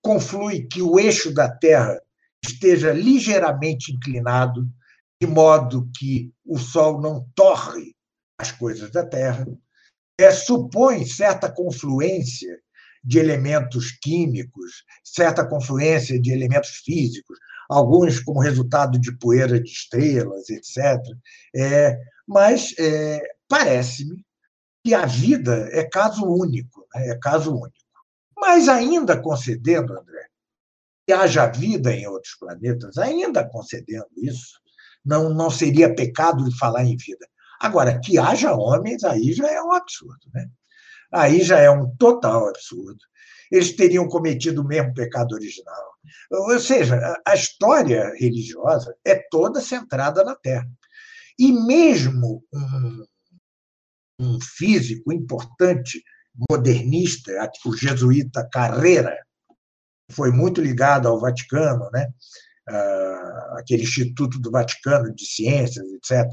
conflui que o eixo da Terra esteja ligeiramente inclinado, de modo que o Sol não torre as coisas da Terra. É, supõe certa confluência de elementos químicos, certa confluência de elementos físicos, alguns como resultado de poeira de estrelas, etc. É, mas é, parece-me que a vida é caso único, né? é caso único. Mas ainda concedendo, André, haja vida em outros planetas, ainda concedendo isso, não, não seria pecado falar em vida. Agora, que haja homens, aí já é um absurdo. Né? Aí já é um total absurdo. Eles teriam cometido o mesmo pecado original. Ou seja, a história religiosa é toda centrada na Terra. E mesmo um, um físico importante, modernista, o jesuíta Carreira, foi muito ligado ao Vaticano, né? Ah, aquele Instituto do Vaticano de Ciências, etc.,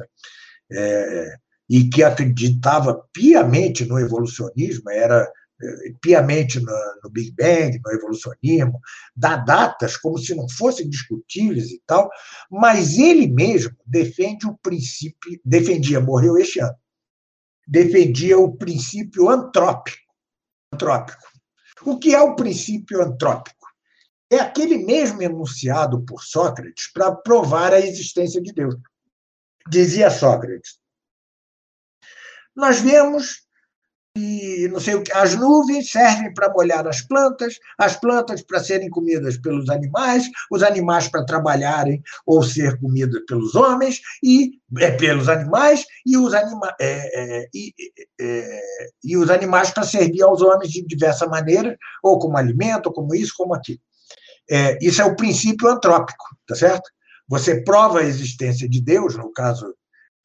é, e que acreditava piamente no evolucionismo, era é, piamente no, no, Big Bang, no evolucionismo, dá datas como se não fossem discutíveis e tal, mas ele mesmo defende o princípio, defendia, morreu este ano, defendia o princípio antrópico. antrópico. O que é o princípio antrópico? É aquele mesmo enunciado por Sócrates para provar a existência de Deus. Dizia Sócrates: Nós vemos e não sei o que, as nuvens servem para molhar as plantas, as plantas para serem comidas pelos animais, os animais para trabalharem ou ser comidos pelos homens e é, pelos animais e os, anima, é, é, e, é, e os animais para servir aos homens de diversa maneira, ou como alimento, ou como isso, como aquilo. É, isso é o princípio antrópico, tá certo? Você prova a existência de Deus, no caso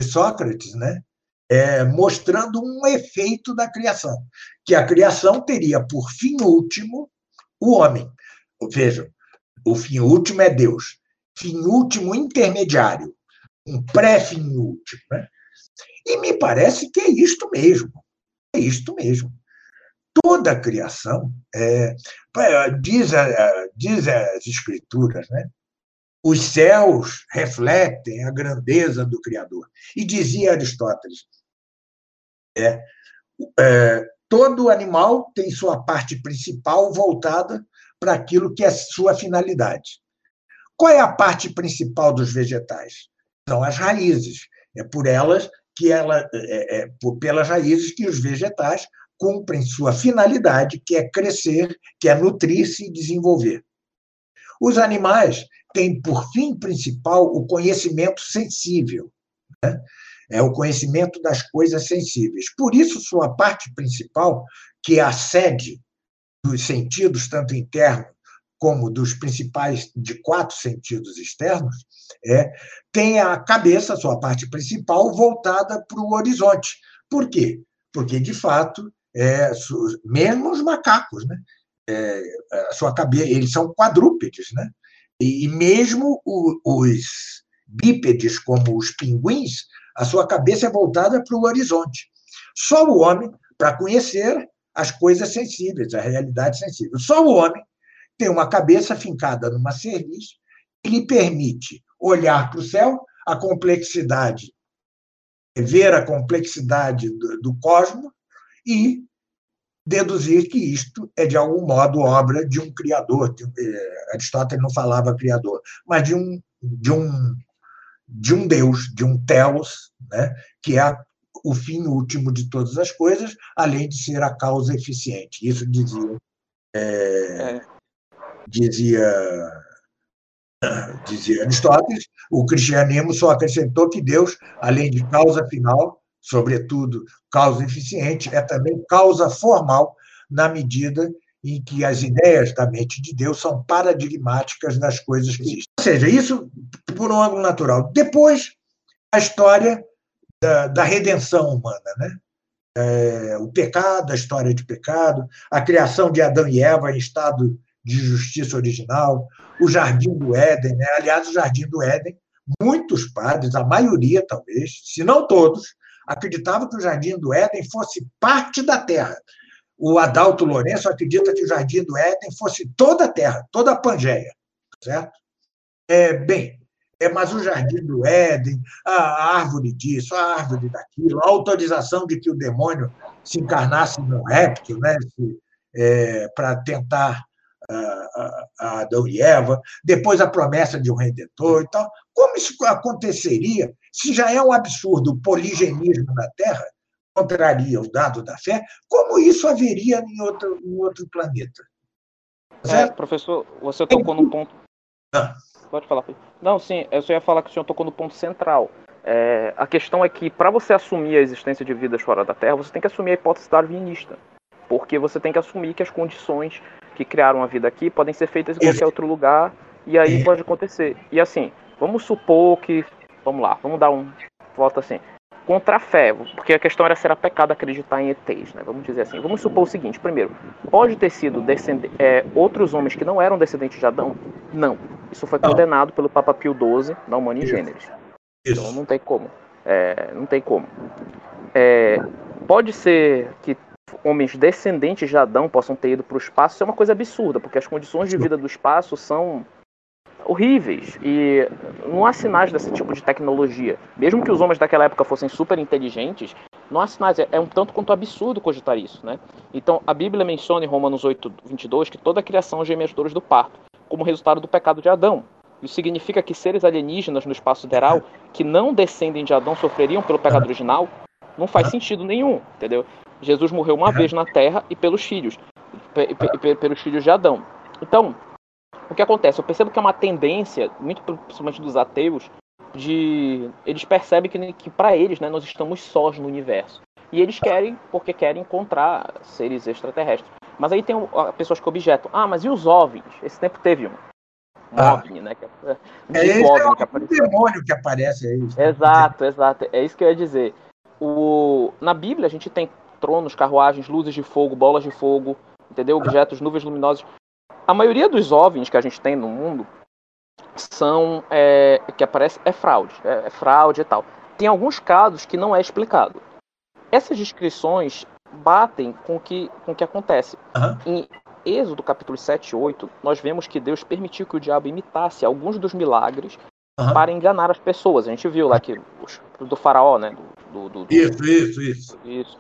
de Sócrates, né? É, mostrando um efeito da criação, que a criação teria por fim último o homem. Vejam, o fim último é Deus, fim último intermediário, um pré-fim último. Né? E me parece que é isto mesmo, é isto mesmo toda a criação, é, diz, diz as escrituras, né? os céus refletem a grandeza do Criador. E dizia Aristóteles, é, é, todo animal tem sua parte principal voltada para aquilo que é sua finalidade. Qual é a parte principal dos vegetais? São as raízes. É por elas que ela, é, é, por, pelas raízes que os vegetais cumprem sua finalidade, que é crescer, que é nutrir-se e desenvolver. Os animais têm por fim principal o conhecimento sensível, né? é o conhecimento das coisas sensíveis. Por isso, sua parte principal, que é a sede dos sentidos, tanto internos como dos principais de quatro sentidos externos, é, tem a cabeça, sua parte principal, voltada para o horizonte. Por quê? Porque, de fato, é, mesmo os macacos, né? É, a sua cabeça, eles são quadrúpedes, né? E, e mesmo o, os bípedes, como os pinguins, a sua cabeça é voltada para o horizonte. Só o homem, para conhecer as coisas sensíveis, a realidade sensível, só o homem tem uma cabeça fincada numa cerviz que lhe permite olhar para o céu, a complexidade, ver a complexidade do, do cosmos e deduzir que isto é, de algum modo, obra de um criador. Eh, Aristóteles não falava criador, mas de um, de um, de um Deus, de um telos, né, que é o fim último de todas as coisas, além de ser a causa eficiente. Isso dizia. É, é. Dizia dizia Aristóteles, o cristianismo só acrescentou que Deus, além de causa final, sobretudo causa eficiente, é também causa formal, na medida em que as ideias da mente de Deus são paradigmáticas das coisas que existem. Ou seja, isso por um ângulo natural. Depois, a história da, da redenção humana, né? É, o pecado, a história de pecado, a criação de Adão e Eva em estado de justiça original, o Jardim do Éden, né? aliás, o Jardim do Éden, muitos padres, a maioria talvez, se não todos, acreditavam que o Jardim do Éden fosse parte da Terra. O Adalto Lourenço acredita que o Jardim do Éden fosse toda a Terra, toda a Pangeia, certo? É, bem, é, mas o Jardim do Éden, a árvore disso, a árvore daquilo, a autorização de que o demônio se encarnasse no réptil, né, é, para tentar a Adão e Eva, depois a promessa de um redentor e tal. Como isso aconteceria se já é um absurdo o poligenismo na Terra, contraria o dado da fé, como isso haveria em outro, em outro planeta? É, professor, você tocou no ponto. Ah. Pode falar. Não, sim, eu só ia falar que o senhor tocou no ponto central. É, a questão é que, para você assumir a existência de vidas fora da Terra, você tem que assumir a hipótese darwinista. Porque você tem que assumir que as condições que criaram a vida aqui podem ser feitas em qualquer outro lugar e aí pode acontecer. E assim, vamos supor que, vamos lá, vamos dar um volta assim, contra a fé, porque a questão era se era pecado acreditar em ETs, né? Vamos dizer assim. Vamos supor o seguinte, primeiro, pode ter sido é, outros homens que não eram descendentes de Adão? Não. Isso foi condenado pelo Papa Pio XII na Humana Generis. Então não tem como. É, não tem como. É, pode ser que homens descendentes de Adão possam ter ido para o espaço, é uma coisa absurda, porque as condições de vida do espaço são horríveis e não há sinais desse tipo de tecnologia. Mesmo que os homens daquela época fossem super inteligentes, não há sinais. É, é um tanto quanto absurdo cogitar isso, né? Então, a Bíblia menciona em Romanos 8, 22 que toda a criação geme as dores do parto, como resultado do pecado de Adão. Isso significa que seres alienígenas no espaço sideral que não descendem de Adão sofreriam pelo pecado original? Não faz sentido nenhum, entendeu? Jesus morreu uma vez na terra e pelos filhos, pelos filhos de Adão. Então, o que acontece? Eu percebo que é uma tendência, muito principalmente dos ateus, de eles percebem que, que para eles, né, nós estamos sós no universo. E eles querem, porque querem encontrar seres extraterrestres. Mas aí tem pessoas que objetam: ah, mas e os OVNIs? Esse tempo teve um. Um ah. OVNI, né? Que, é, é, esse OVNI é um demônio que aparece aí. Exato, exato. É isso que eu ia dizer. O... Na Bíblia a gente tem tronos, carruagens, luzes de fogo, bolas de fogo, entendeu? Objetos, nuvens luminosas. A maioria dos OVNIs que a gente tem no mundo são é, que aparece é fraude, é, é, fraude e tal. Tem alguns casos que não é explicado. Essas descrições batem com o que, com o que acontece. Uhum. Em Êxodo capítulo 7 e 8, nós vemos que Deus permitiu que o diabo imitasse alguns dos milagres uhum. para enganar as pessoas. A gente viu lá que do faraó, né? Do, do, do, isso, isso, isso. Isso.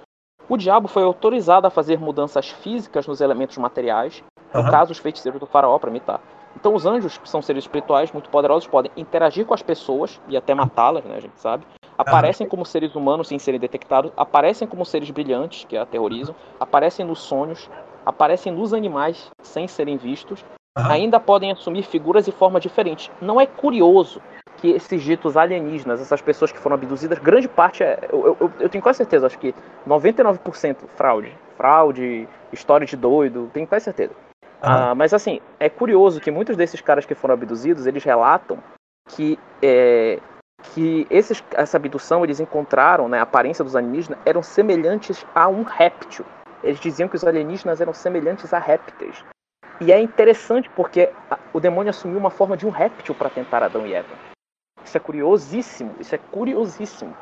O diabo foi autorizado a fazer mudanças físicas nos elementos materiais, no uhum. caso, os feiticeiros do faraó, para imitar. Então, os anjos, que são seres espirituais muito poderosos, podem interagir com as pessoas e até matá-las, né, a gente sabe. Aparecem como seres humanos sem serem detectados, aparecem como seres brilhantes, que aterrorizam, aparecem nos sonhos, aparecem nos animais sem serem vistos, ainda podem assumir figuras e formas diferentes. Não é curioso que esses ditos alienígenas, essas pessoas que foram abduzidas, grande parte é. Eu, eu, eu tenho quase certeza, acho que 99% fraude. Fraude, história de doido, tenho quase certeza. Ah, mas assim, é curioso que muitos desses caras que foram abduzidos, eles relatam que, é, que esses, essa abdução eles encontraram, né, a aparência dos alienígenas, eram semelhantes a um réptil. Eles diziam que os alienígenas eram semelhantes a répteis. E é interessante porque o demônio assumiu uma forma de um réptil para tentar Adão e Eva. Isso é curiosíssimo, isso é curiosíssimo.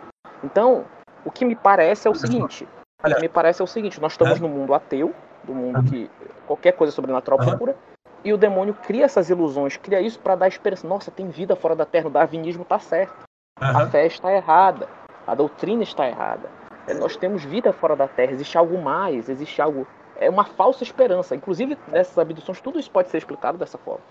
Então, o que me parece é o seguinte, o que me parece é o seguinte, nós estamos no mundo ateu, do mundo que qualquer coisa sobrenatural procura, e o demônio cria essas ilusões, cria isso para dar esperança. Nossa, tem vida fora da Terra, o darwinismo está certo. A fé está errada, a doutrina está errada. É, nós temos vida fora da Terra, existe algo mais, existe algo. É uma falsa esperança. Inclusive, nessas abduções, tudo isso pode ser explicado dessa forma.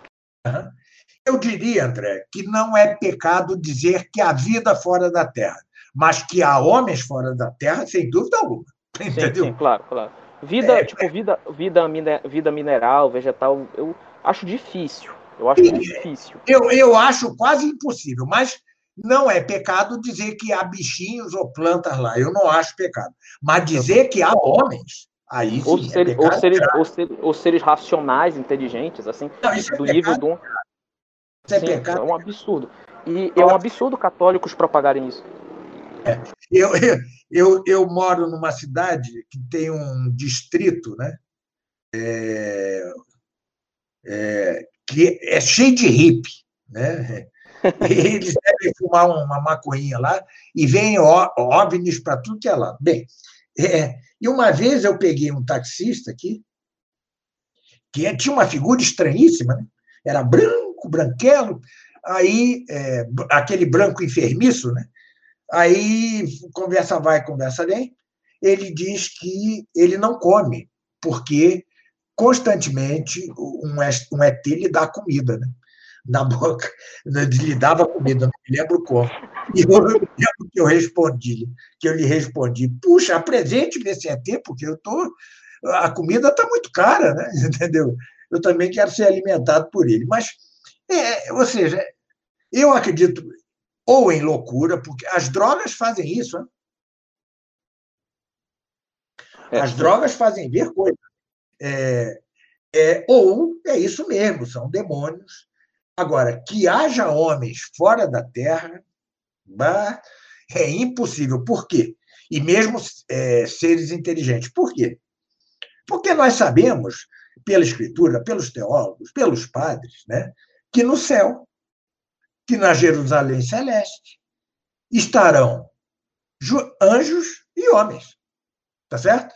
Eu diria, André, que não é pecado dizer que há vida fora da Terra, mas que há homens fora da Terra, sem dúvida alguma. Entendeu? Sim, sim claro, claro. Vida, é, tipo, vida, vida, vida mineral, vegetal, eu acho difícil. Eu acho difícil. Eu, eu acho quase impossível, mas não é pecado dizer que há bichinhos ou plantas lá. Eu não acho pecado. Mas dizer que há homens, Aí, sim, ou, é ser, ou, seres, ou, ser, ou, seres, racionais, inteligentes, assim, Não, é do é nível um. Isso é, sim, pecado. é um absurdo. E é um absurdo católicos propagarem isso. É. Eu, eu, eu, moro numa cidade que tem um distrito, né? É, é, que é cheio de hippie, né? Eles devem fumar uma maconhinha lá e vem OVNIs para tudo que é lá. Bem, é, e uma vez eu peguei um taxista aqui, que tinha uma figura estranhíssima, né? era branco, branquelo, aí é, aquele branco enfermiço, né? Aí conversa vai, conversa vem. Ele diz que ele não come, porque constantemente um, um ET lhe dá comida, né? Na boca, lhe dava comida, não me lembro como. E eu lembro que eu respondi, que eu lhe respondi, puxa, apresente-me esse ET, porque eu tô, a comida está muito cara, né? entendeu? Eu também quero ser alimentado por ele. Mas, é, ou seja, eu acredito ou em loucura, porque as drogas fazem isso. Né? As drogas fazem ver coisas. É, é, ou é isso mesmo, são demônios. Agora, que haja homens fora da Terra, bah, é impossível. Por quê? E mesmo é, seres inteligentes. Por quê? Porque nós sabemos, pela Escritura, pelos teólogos, pelos padres, né, que no céu que na Jerusalém celeste estarão anjos e homens. Tá certo?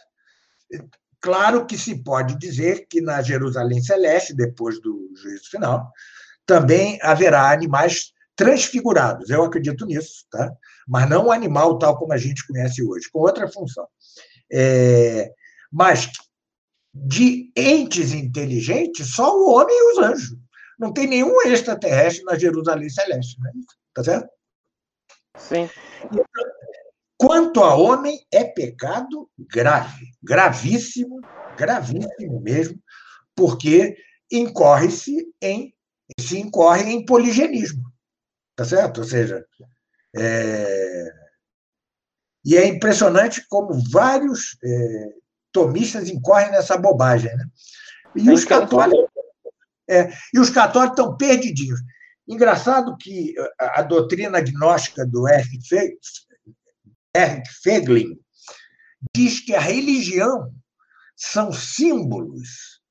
Claro que se pode dizer que na Jerusalém celeste, depois do juízo final, também haverá animais transfigurados. Eu acredito nisso, tá? Mas não um animal tal como a gente conhece hoje, com outra função. É... Mas de entes inteligentes, só o homem e os anjos não tem nenhum extraterrestre na Jerusalém Celeste, né? Tá certo? Sim. Quanto a homem, é pecado grave, gravíssimo, gravíssimo mesmo, porque incorre-se em se incorre em poligenismo, tá certo? Ou seja, é... e é impressionante como vários é, tomistas incorrem nessa bobagem, né? E os católicos é, e os católicos estão perdidinhos. Engraçado que a, a doutrina gnóstica do Eric Feglin diz que a religião são símbolos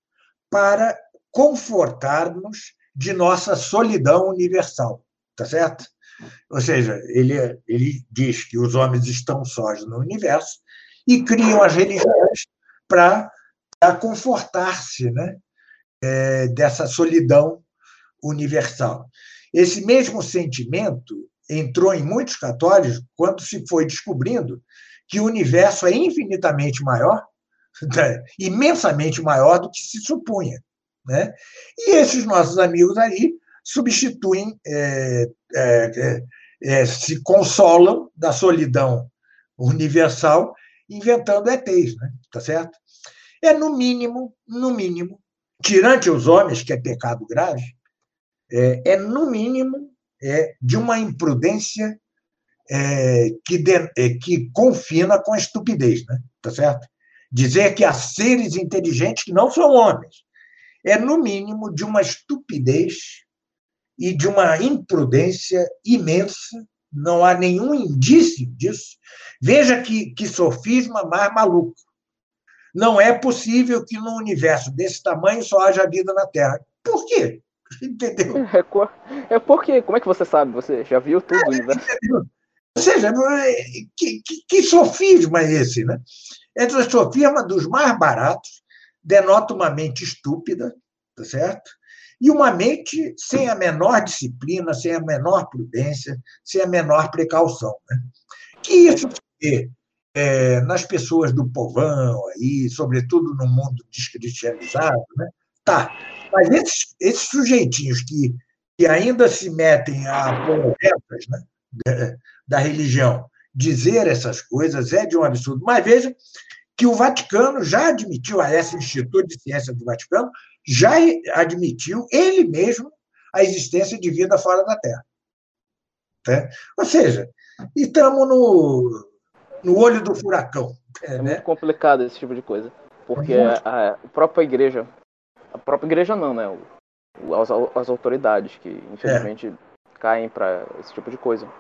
para confortarmos de nossa solidão universal, tá certo? Ou seja, ele, ele diz que os homens estão sós no universo e criam as religiões para confortar-se, né? é, dessa solidão universal. Esse mesmo sentimento entrou em muitos católicos quando se foi descobrindo que o universo é infinitamente maior, né, imensamente maior do que se supunha. Né? E esses nossos amigos aí substituem, é, é, é, é se consolam da solidão universal inventando ETs, né? tá certo? É no mínimo, no mínimo, tirante os homens, que é pecado grave, é, é no mínimo é, de uma imprudência é, que, de, que confina com a estupidez, né? tá certo? Dizer que há seres inteligentes que não são homens é, no mínimo, de uma estupidez e de uma imprudência imensa, não há nenhum indício disso. Veja que, que sofisma mais maluco. Não é possível que num universo desse tamanho só haja vida na Terra. Por quê? Entendeu? É, é porque, como é que você sabe? Você já viu tudo o universo? Ou seja, é, que, que, que sofisma é esse, né? Esse é sofisma dos mais baratos, denota uma mente estúpida, tá certo? E uma mente sem a menor disciplina, sem a menor prudência, sem a menor precaução. Né? Que isso é, nas pessoas do povão, aí, sobretudo no mundo descristianizado, né? tá. Mas esses, esses sujeitinhos que, que ainda se metem a apologetas né, da, da religião, dizer essas coisas é de um absurdo. Mas veja que o Vaticano já admitiu, a esse Instituto de Ciência do Vaticano, já admitiu ele mesmo a existência de vida fora da Terra. Tá? Ou seja, estamos no, no olho do furacão. É, é né? muito complicado esse tipo de coisa. Porque a, a própria igreja, a própria igreja não, né? O, as, as autoridades que infelizmente é. caem para esse tipo de coisa.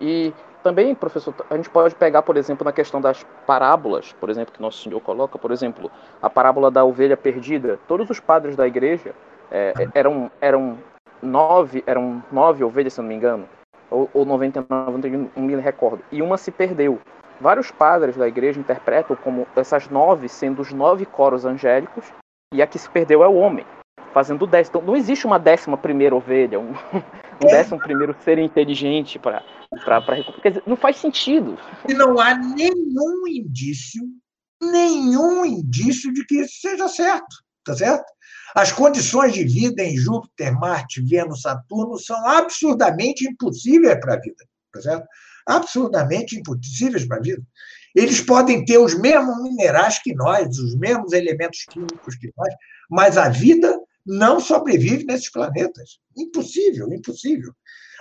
E também, professor, a gente pode pegar, por exemplo, na questão das parábolas, por exemplo, que Nosso Senhor coloca, por exemplo, a parábola da ovelha perdida. Todos os padres da igreja é, eram, eram nove, eram nove ovelhas, se não me engano, ou, ou 99, não me recordo, e uma se perdeu. Vários padres da igreja interpretam como essas nove sendo os nove coros angélicos, e a que se perdeu é o homem, fazendo dez. Então, não existe uma décima primeira ovelha, um, um décimo primeiro ser inteligente para recuperar. Não faz sentido. E não há nenhum indício, nenhum indício de que isso seja certo, tá certo? As condições de vida em Júpiter, Marte, Vênus, Saturno são absurdamente impossíveis para a vida, tá certo? Absurdamente impossíveis para a vida. Eles podem ter os mesmos minerais que nós, os mesmos elementos químicos que nós, mas a vida não sobrevive nesses planetas. Impossível, impossível.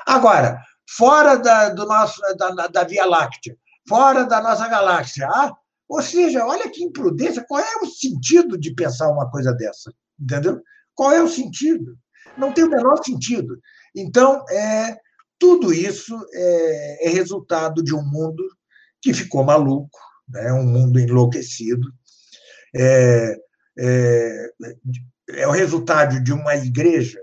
Agora, fora da, do nosso, da, da Via Láctea, fora da nossa galáxia, ah, ou seja, olha que imprudência, qual é o sentido de pensar uma coisa dessa? Entendeu? Qual é o sentido? Não tem o menor sentido. Então, é, tudo isso é, é resultado de um mundo que ficou maluco, né? um mundo enlouquecido. É, é, é o resultado de uma igreja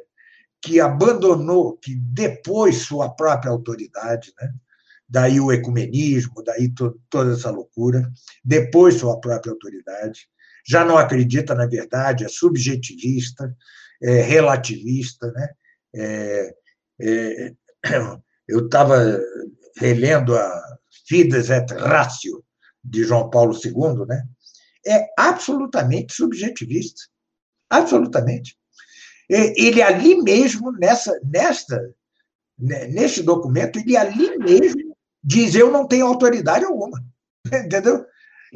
que abandonou, que depois sua própria autoridade, né? daí o ecumenismo, daí to, toda essa loucura, depois sua própria autoridade, já não acredita na verdade, é subjetivista, é relativista. Né? É, é, eu estava relendo a Fides et Ratio, de João Paulo II, né? é absolutamente subjetivista. Absolutamente. Ele ali mesmo, nessa, nesta, neste documento, ele ali mesmo diz: eu não tenho autoridade alguma. Entendeu?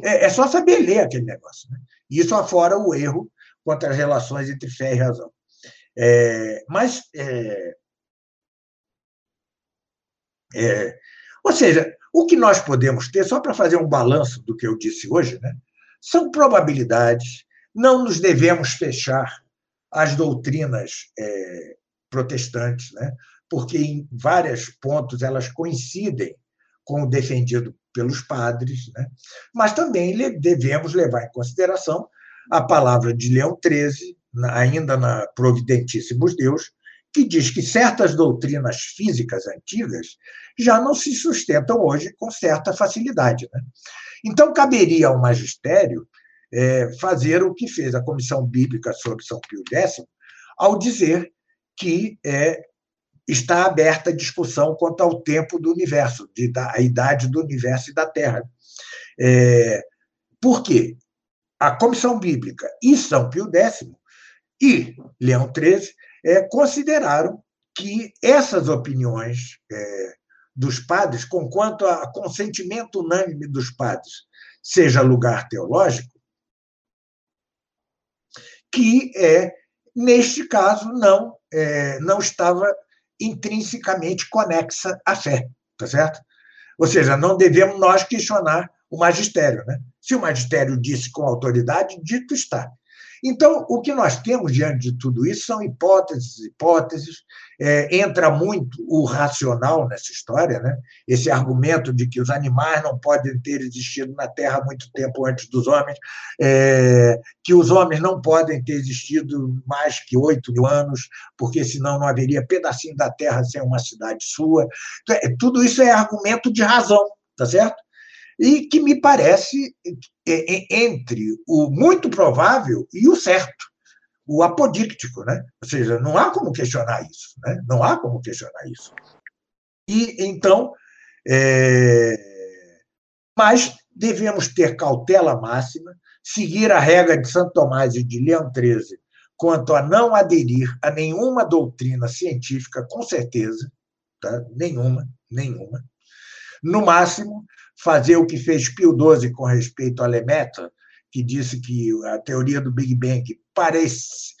É, é só saber ler aquele negócio. Né? Isso afora o erro quanto às relações entre fé e razão. É, mas. É, é, ou seja, o que nós podemos ter, só para fazer um balanço do que eu disse hoje, né, são probabilidades, não nos devemos fechar às doutrinas é, protestantes, né, porque em vários pontos elas coincidem com o defendido pelos padres, né? mas também devemos levar em consideração a palavra de Leão XIII, ainda na Providentíssimos Deus, que diz que certas doutrinas físicas antigas já não se sustentam hoje com certa facilidade. Né? Então, caberia ao magistério é, fazer o que fez a Comissão Bíblica sobre São Pio X, ao dizer que é, está aberta a discussão quanto ao tempo do universo, de, da, a idade do universo e da Terra. É, por quê? A Comissão Bíblica e São Pio X e Leão XIII é, consideraram que essas opiniões é, dos padres, conquanto a consentimento unânime dos padres seja lugar teológico, que é, neste caso não é, não estava intrinsecamente conexa à fé, tá certo? Ou seja, não devemos nós questionar o magistério, né? Se o magistério disse com autoridade, dito está. Então, o que nós temos diante de tudo isso são hipóteses, hipóteses. É, entra muito o racional nessa história, né? esse argumento de que os animais não podem ter existido na Terra muito tempo antes dos homens, é, que os homens não podem ter existido mais que oito mil anos, porque senão não haveria pedacinho da Terra sem uma cidade sua. Então, é, tudo isso é argumento de razão, tá certo? E que me parece é, é, entre o muito provável e o certo, o apodíctico, né? Ou seja, não há como questionar isso, né? Não há como questionar isso. E então, é... mas devemos ter cautela máxima, seguir a regra de Santo Tomás e de Leão XIII quanto a não aderir a nenhuma doutrina científica, com certeza, tá? nenhuma, nenhuma. No máximo, fazer o que fez Pio XII com respeito a Lemaitre, que disse que a teoria do Big Bang parece,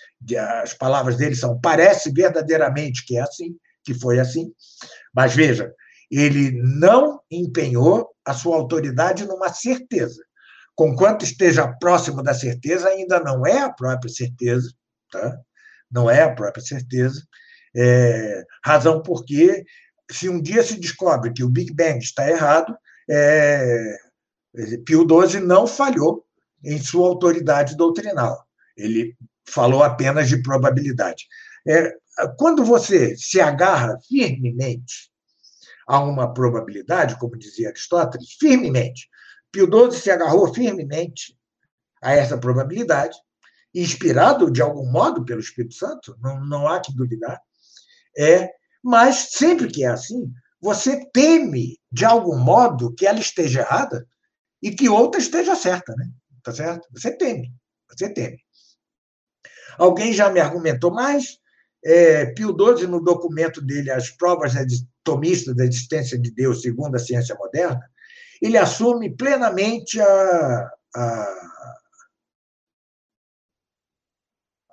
as palavras dele são parece verdadeiramente que é assim, que foi assim, mas veja, ele não empenhou a sua autoridade numa certeza, conquanto esteja próximo da certeza, ainda não é a própria certeza, tá? não é a própria certeza, é, razão porque, se um dia se descobre que o Big Bang está errado, é, Pio XII não falhou em sua autoridade doutrinal. Ele falou apenas de probabilidade. É, quando você se agarra firmemente a uma probabilidade, como dizia Aristóteles, firmemente, Pio XII se agarrou firmemente a essa probabilidade, inspirado de algum modo pelo Espírito Santo, não, não há que duvidar, é, mas sempre que é assim, você teme de algum modo que ela esteja errada e que outra esteja certa, né? Tá certo? Você teme, você teme. Alguém já me argumentou mais. É, Pio XII, no documento dele, As Provas Tomistas da Existência de Deus segundo a Ciência Moderna, ele assume plenamente a, a,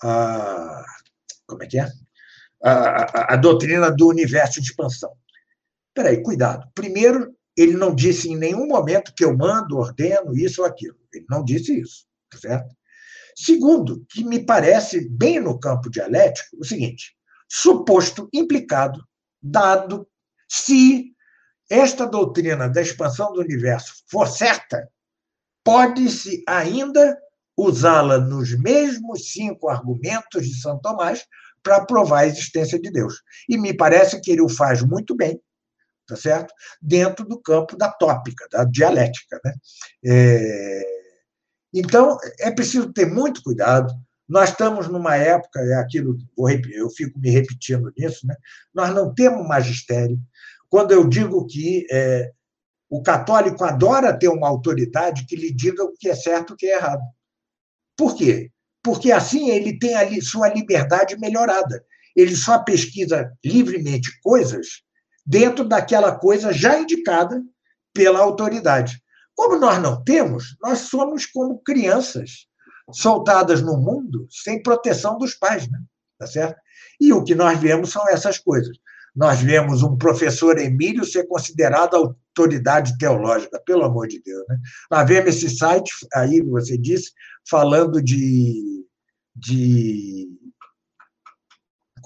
a como é que é? A, a, a, doutrina do universo de expansão. Espera aí, cuidado. Primeiro, ele não disse em nenhum momento que eu mando, ordeno isso ou aquilo. Ele não disse isso, tá certo? Segundo, que me parece bem no campo dialético, o seguinte: suposto implicado, dado se esta doutrina da expansão do universo for certa, pode-se ainda usá-la nos mesmos cinco argumentos de São Tomás para provar a existência de Deus. E me parece que ele o faz muito bem, tá certo? Dentro do campo da tópica, da dialética, né? É... Então é preciso ter muito cuidado. Nós estamos numa época, é aquilo, eu fico me repetindo nisso, né? Nós não temos magistério, quando eu digo que é, o católico adora ter uma autoridade que lhe diga o que é certo e o que é errado. Por quê? Porque assim ele tem a sua liberdade melhorada. Ele só pesquisa livremente coisas dentro daquela coisa já indicada pela autoridade. Como nós não temos, nós somos como crianças soltadas no mundo sem proteção dos pais, né? Tá certo? E o que nós vemos são essas coisas nós vemos um professor Emílio ser considerado autoridade teológica, pelo amor de Deus. Né? Nós vemos esse site, aí você disse, falando de. de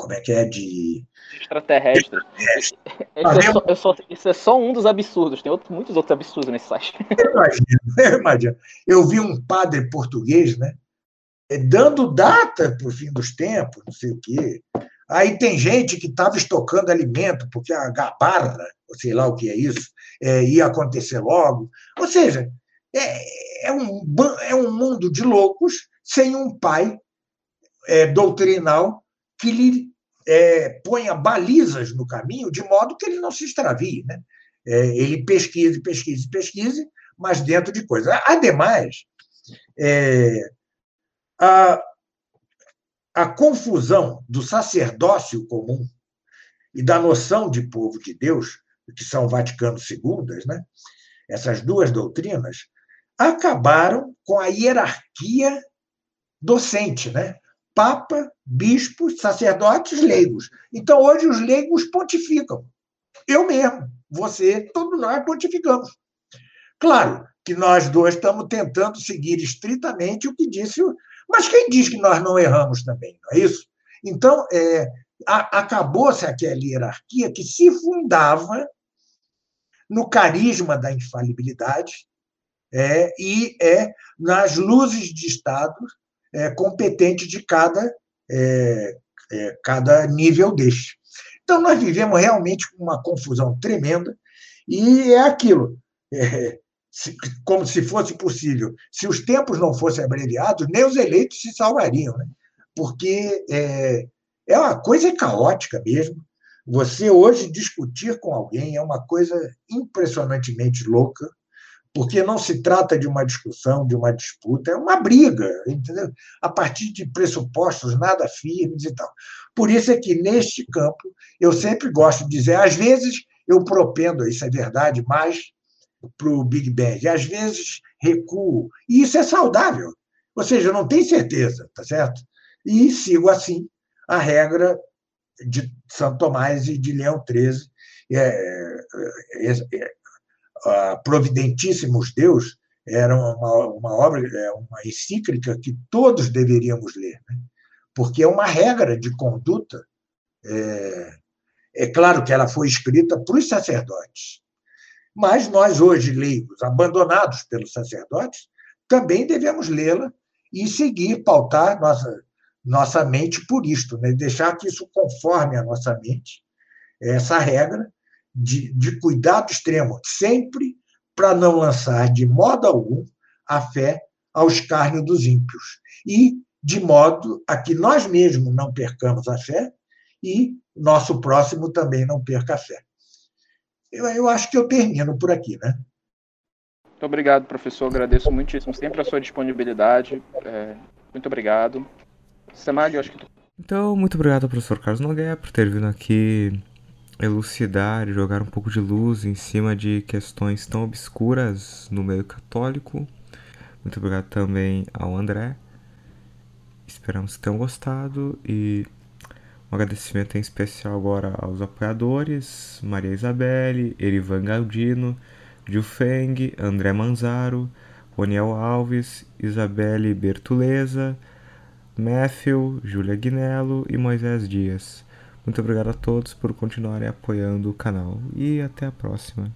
como é que é? De. Extraterrestre. É. Isso, é só, é só, isso, é só, um dos absurdos, tem outro, muitos outros absurdos nesse site. Eu imagino, eu imagino. Eu vi um padre português, né? Dando data para o fim dos tempos, não sei o quê. Aí tem gente que estava estocando alimento, porque a gabarra, sei lá o que é isso, é, ia acontecer logo. Ou seja, é, é, um, é um mundo de loucos sem um pai é, doutrinal que lhe é, ponha balizas no caminho, de modo que ele não se extravie. Né? É, ele pesquise, pesquise, pesquise, mas dentro de coisas. Ademais, é, a, a confusão do sacerdócio comum e da noção de povo de Deus, que são Vaticano II, né? essas duas doutrinas, acabaram com a hierarquia docente, né? Papa, bispos, sacerdotes, leigos. Então, hoje, os leigos pontificam. Eu mesmo, você, todos nós pontificamos. Claro que nós dois estamos tentando seguir estritamente o que disse mas quem diz que nós não erramos também, não é isso? Então, é, acabou-se aquela hierarquia que se fundava no carisma da infalibilidade é, e é nas luzes de Estado é, competentes de cada, é, é, cada nível deste. Então, nós vivemos realmente uma confusão tremenda, e é aquilo. É, como se fosse possível. Se os tempos não fossem abreviados, nem os eleitos se salvariam, né? porque é, é uma coisa caótica mesmo. Você hoje discutir com alguém é uma coisa impressionantemente louca, porque não se trata de uma discussão, de uma disputa, é uma briga, entendeu? A partir de pressupostos nada firmes e tal. Por isso é que, neste campo, eu sempre gosto de dizer, às vezes eu propendo, isso é verdade, mas para o Big Bang. Às vezes recuo. E isso é saudável. Ou seja, não tenho certeza, tá certo? E sigo assim a regra de São Tomás e de Leão XIII. É, é, é, providentíssimos Deus era uma, uma obra, é uma encíclica que todos deveríamos ler, né? porque é uma regra de conduta. É, é claro que ela foi escrita para os sacerdotes, mas nós, hoje, leigos, abandonados pelos sacerdotes, também devemos lê-la e seguir, pautar nossa, nossa mente por isto, né? deixar que isso conforme a nossa mente, essa regra de, de cuidado extremo, sempre para não lançar de modo algum a fé ao escárnio dos ímpios, e de modo a que nós mesmos não percamos a fé e nosso próximo também não perca a fé. Eu, eu acho que eu termino por aqui, né? Muito obrigado, professor. Agradeço muitíssimo sempre a sua disponibilidade. É, muito obrigado. Samad, eu acho que. Então, muito obrigado professor Carlos Nogueira por ter vindo aqui elucidar e jogar um pouco de luz em cima de questões tão obscuras no meio católico. Muito obrigado também ao André. Esperamos que tenham gostado e um agradecimento em especial agora aos apoiadores: Maria Isabelle, Erivan Galdino, Gil Feng, André Manzaro, Roniel Alves, Isabelle Bertuleza, Matthew, Júlia Guinello e Moisés Dias. Muito obrigado a todos por continuarem apoiando o canal e até a próxima.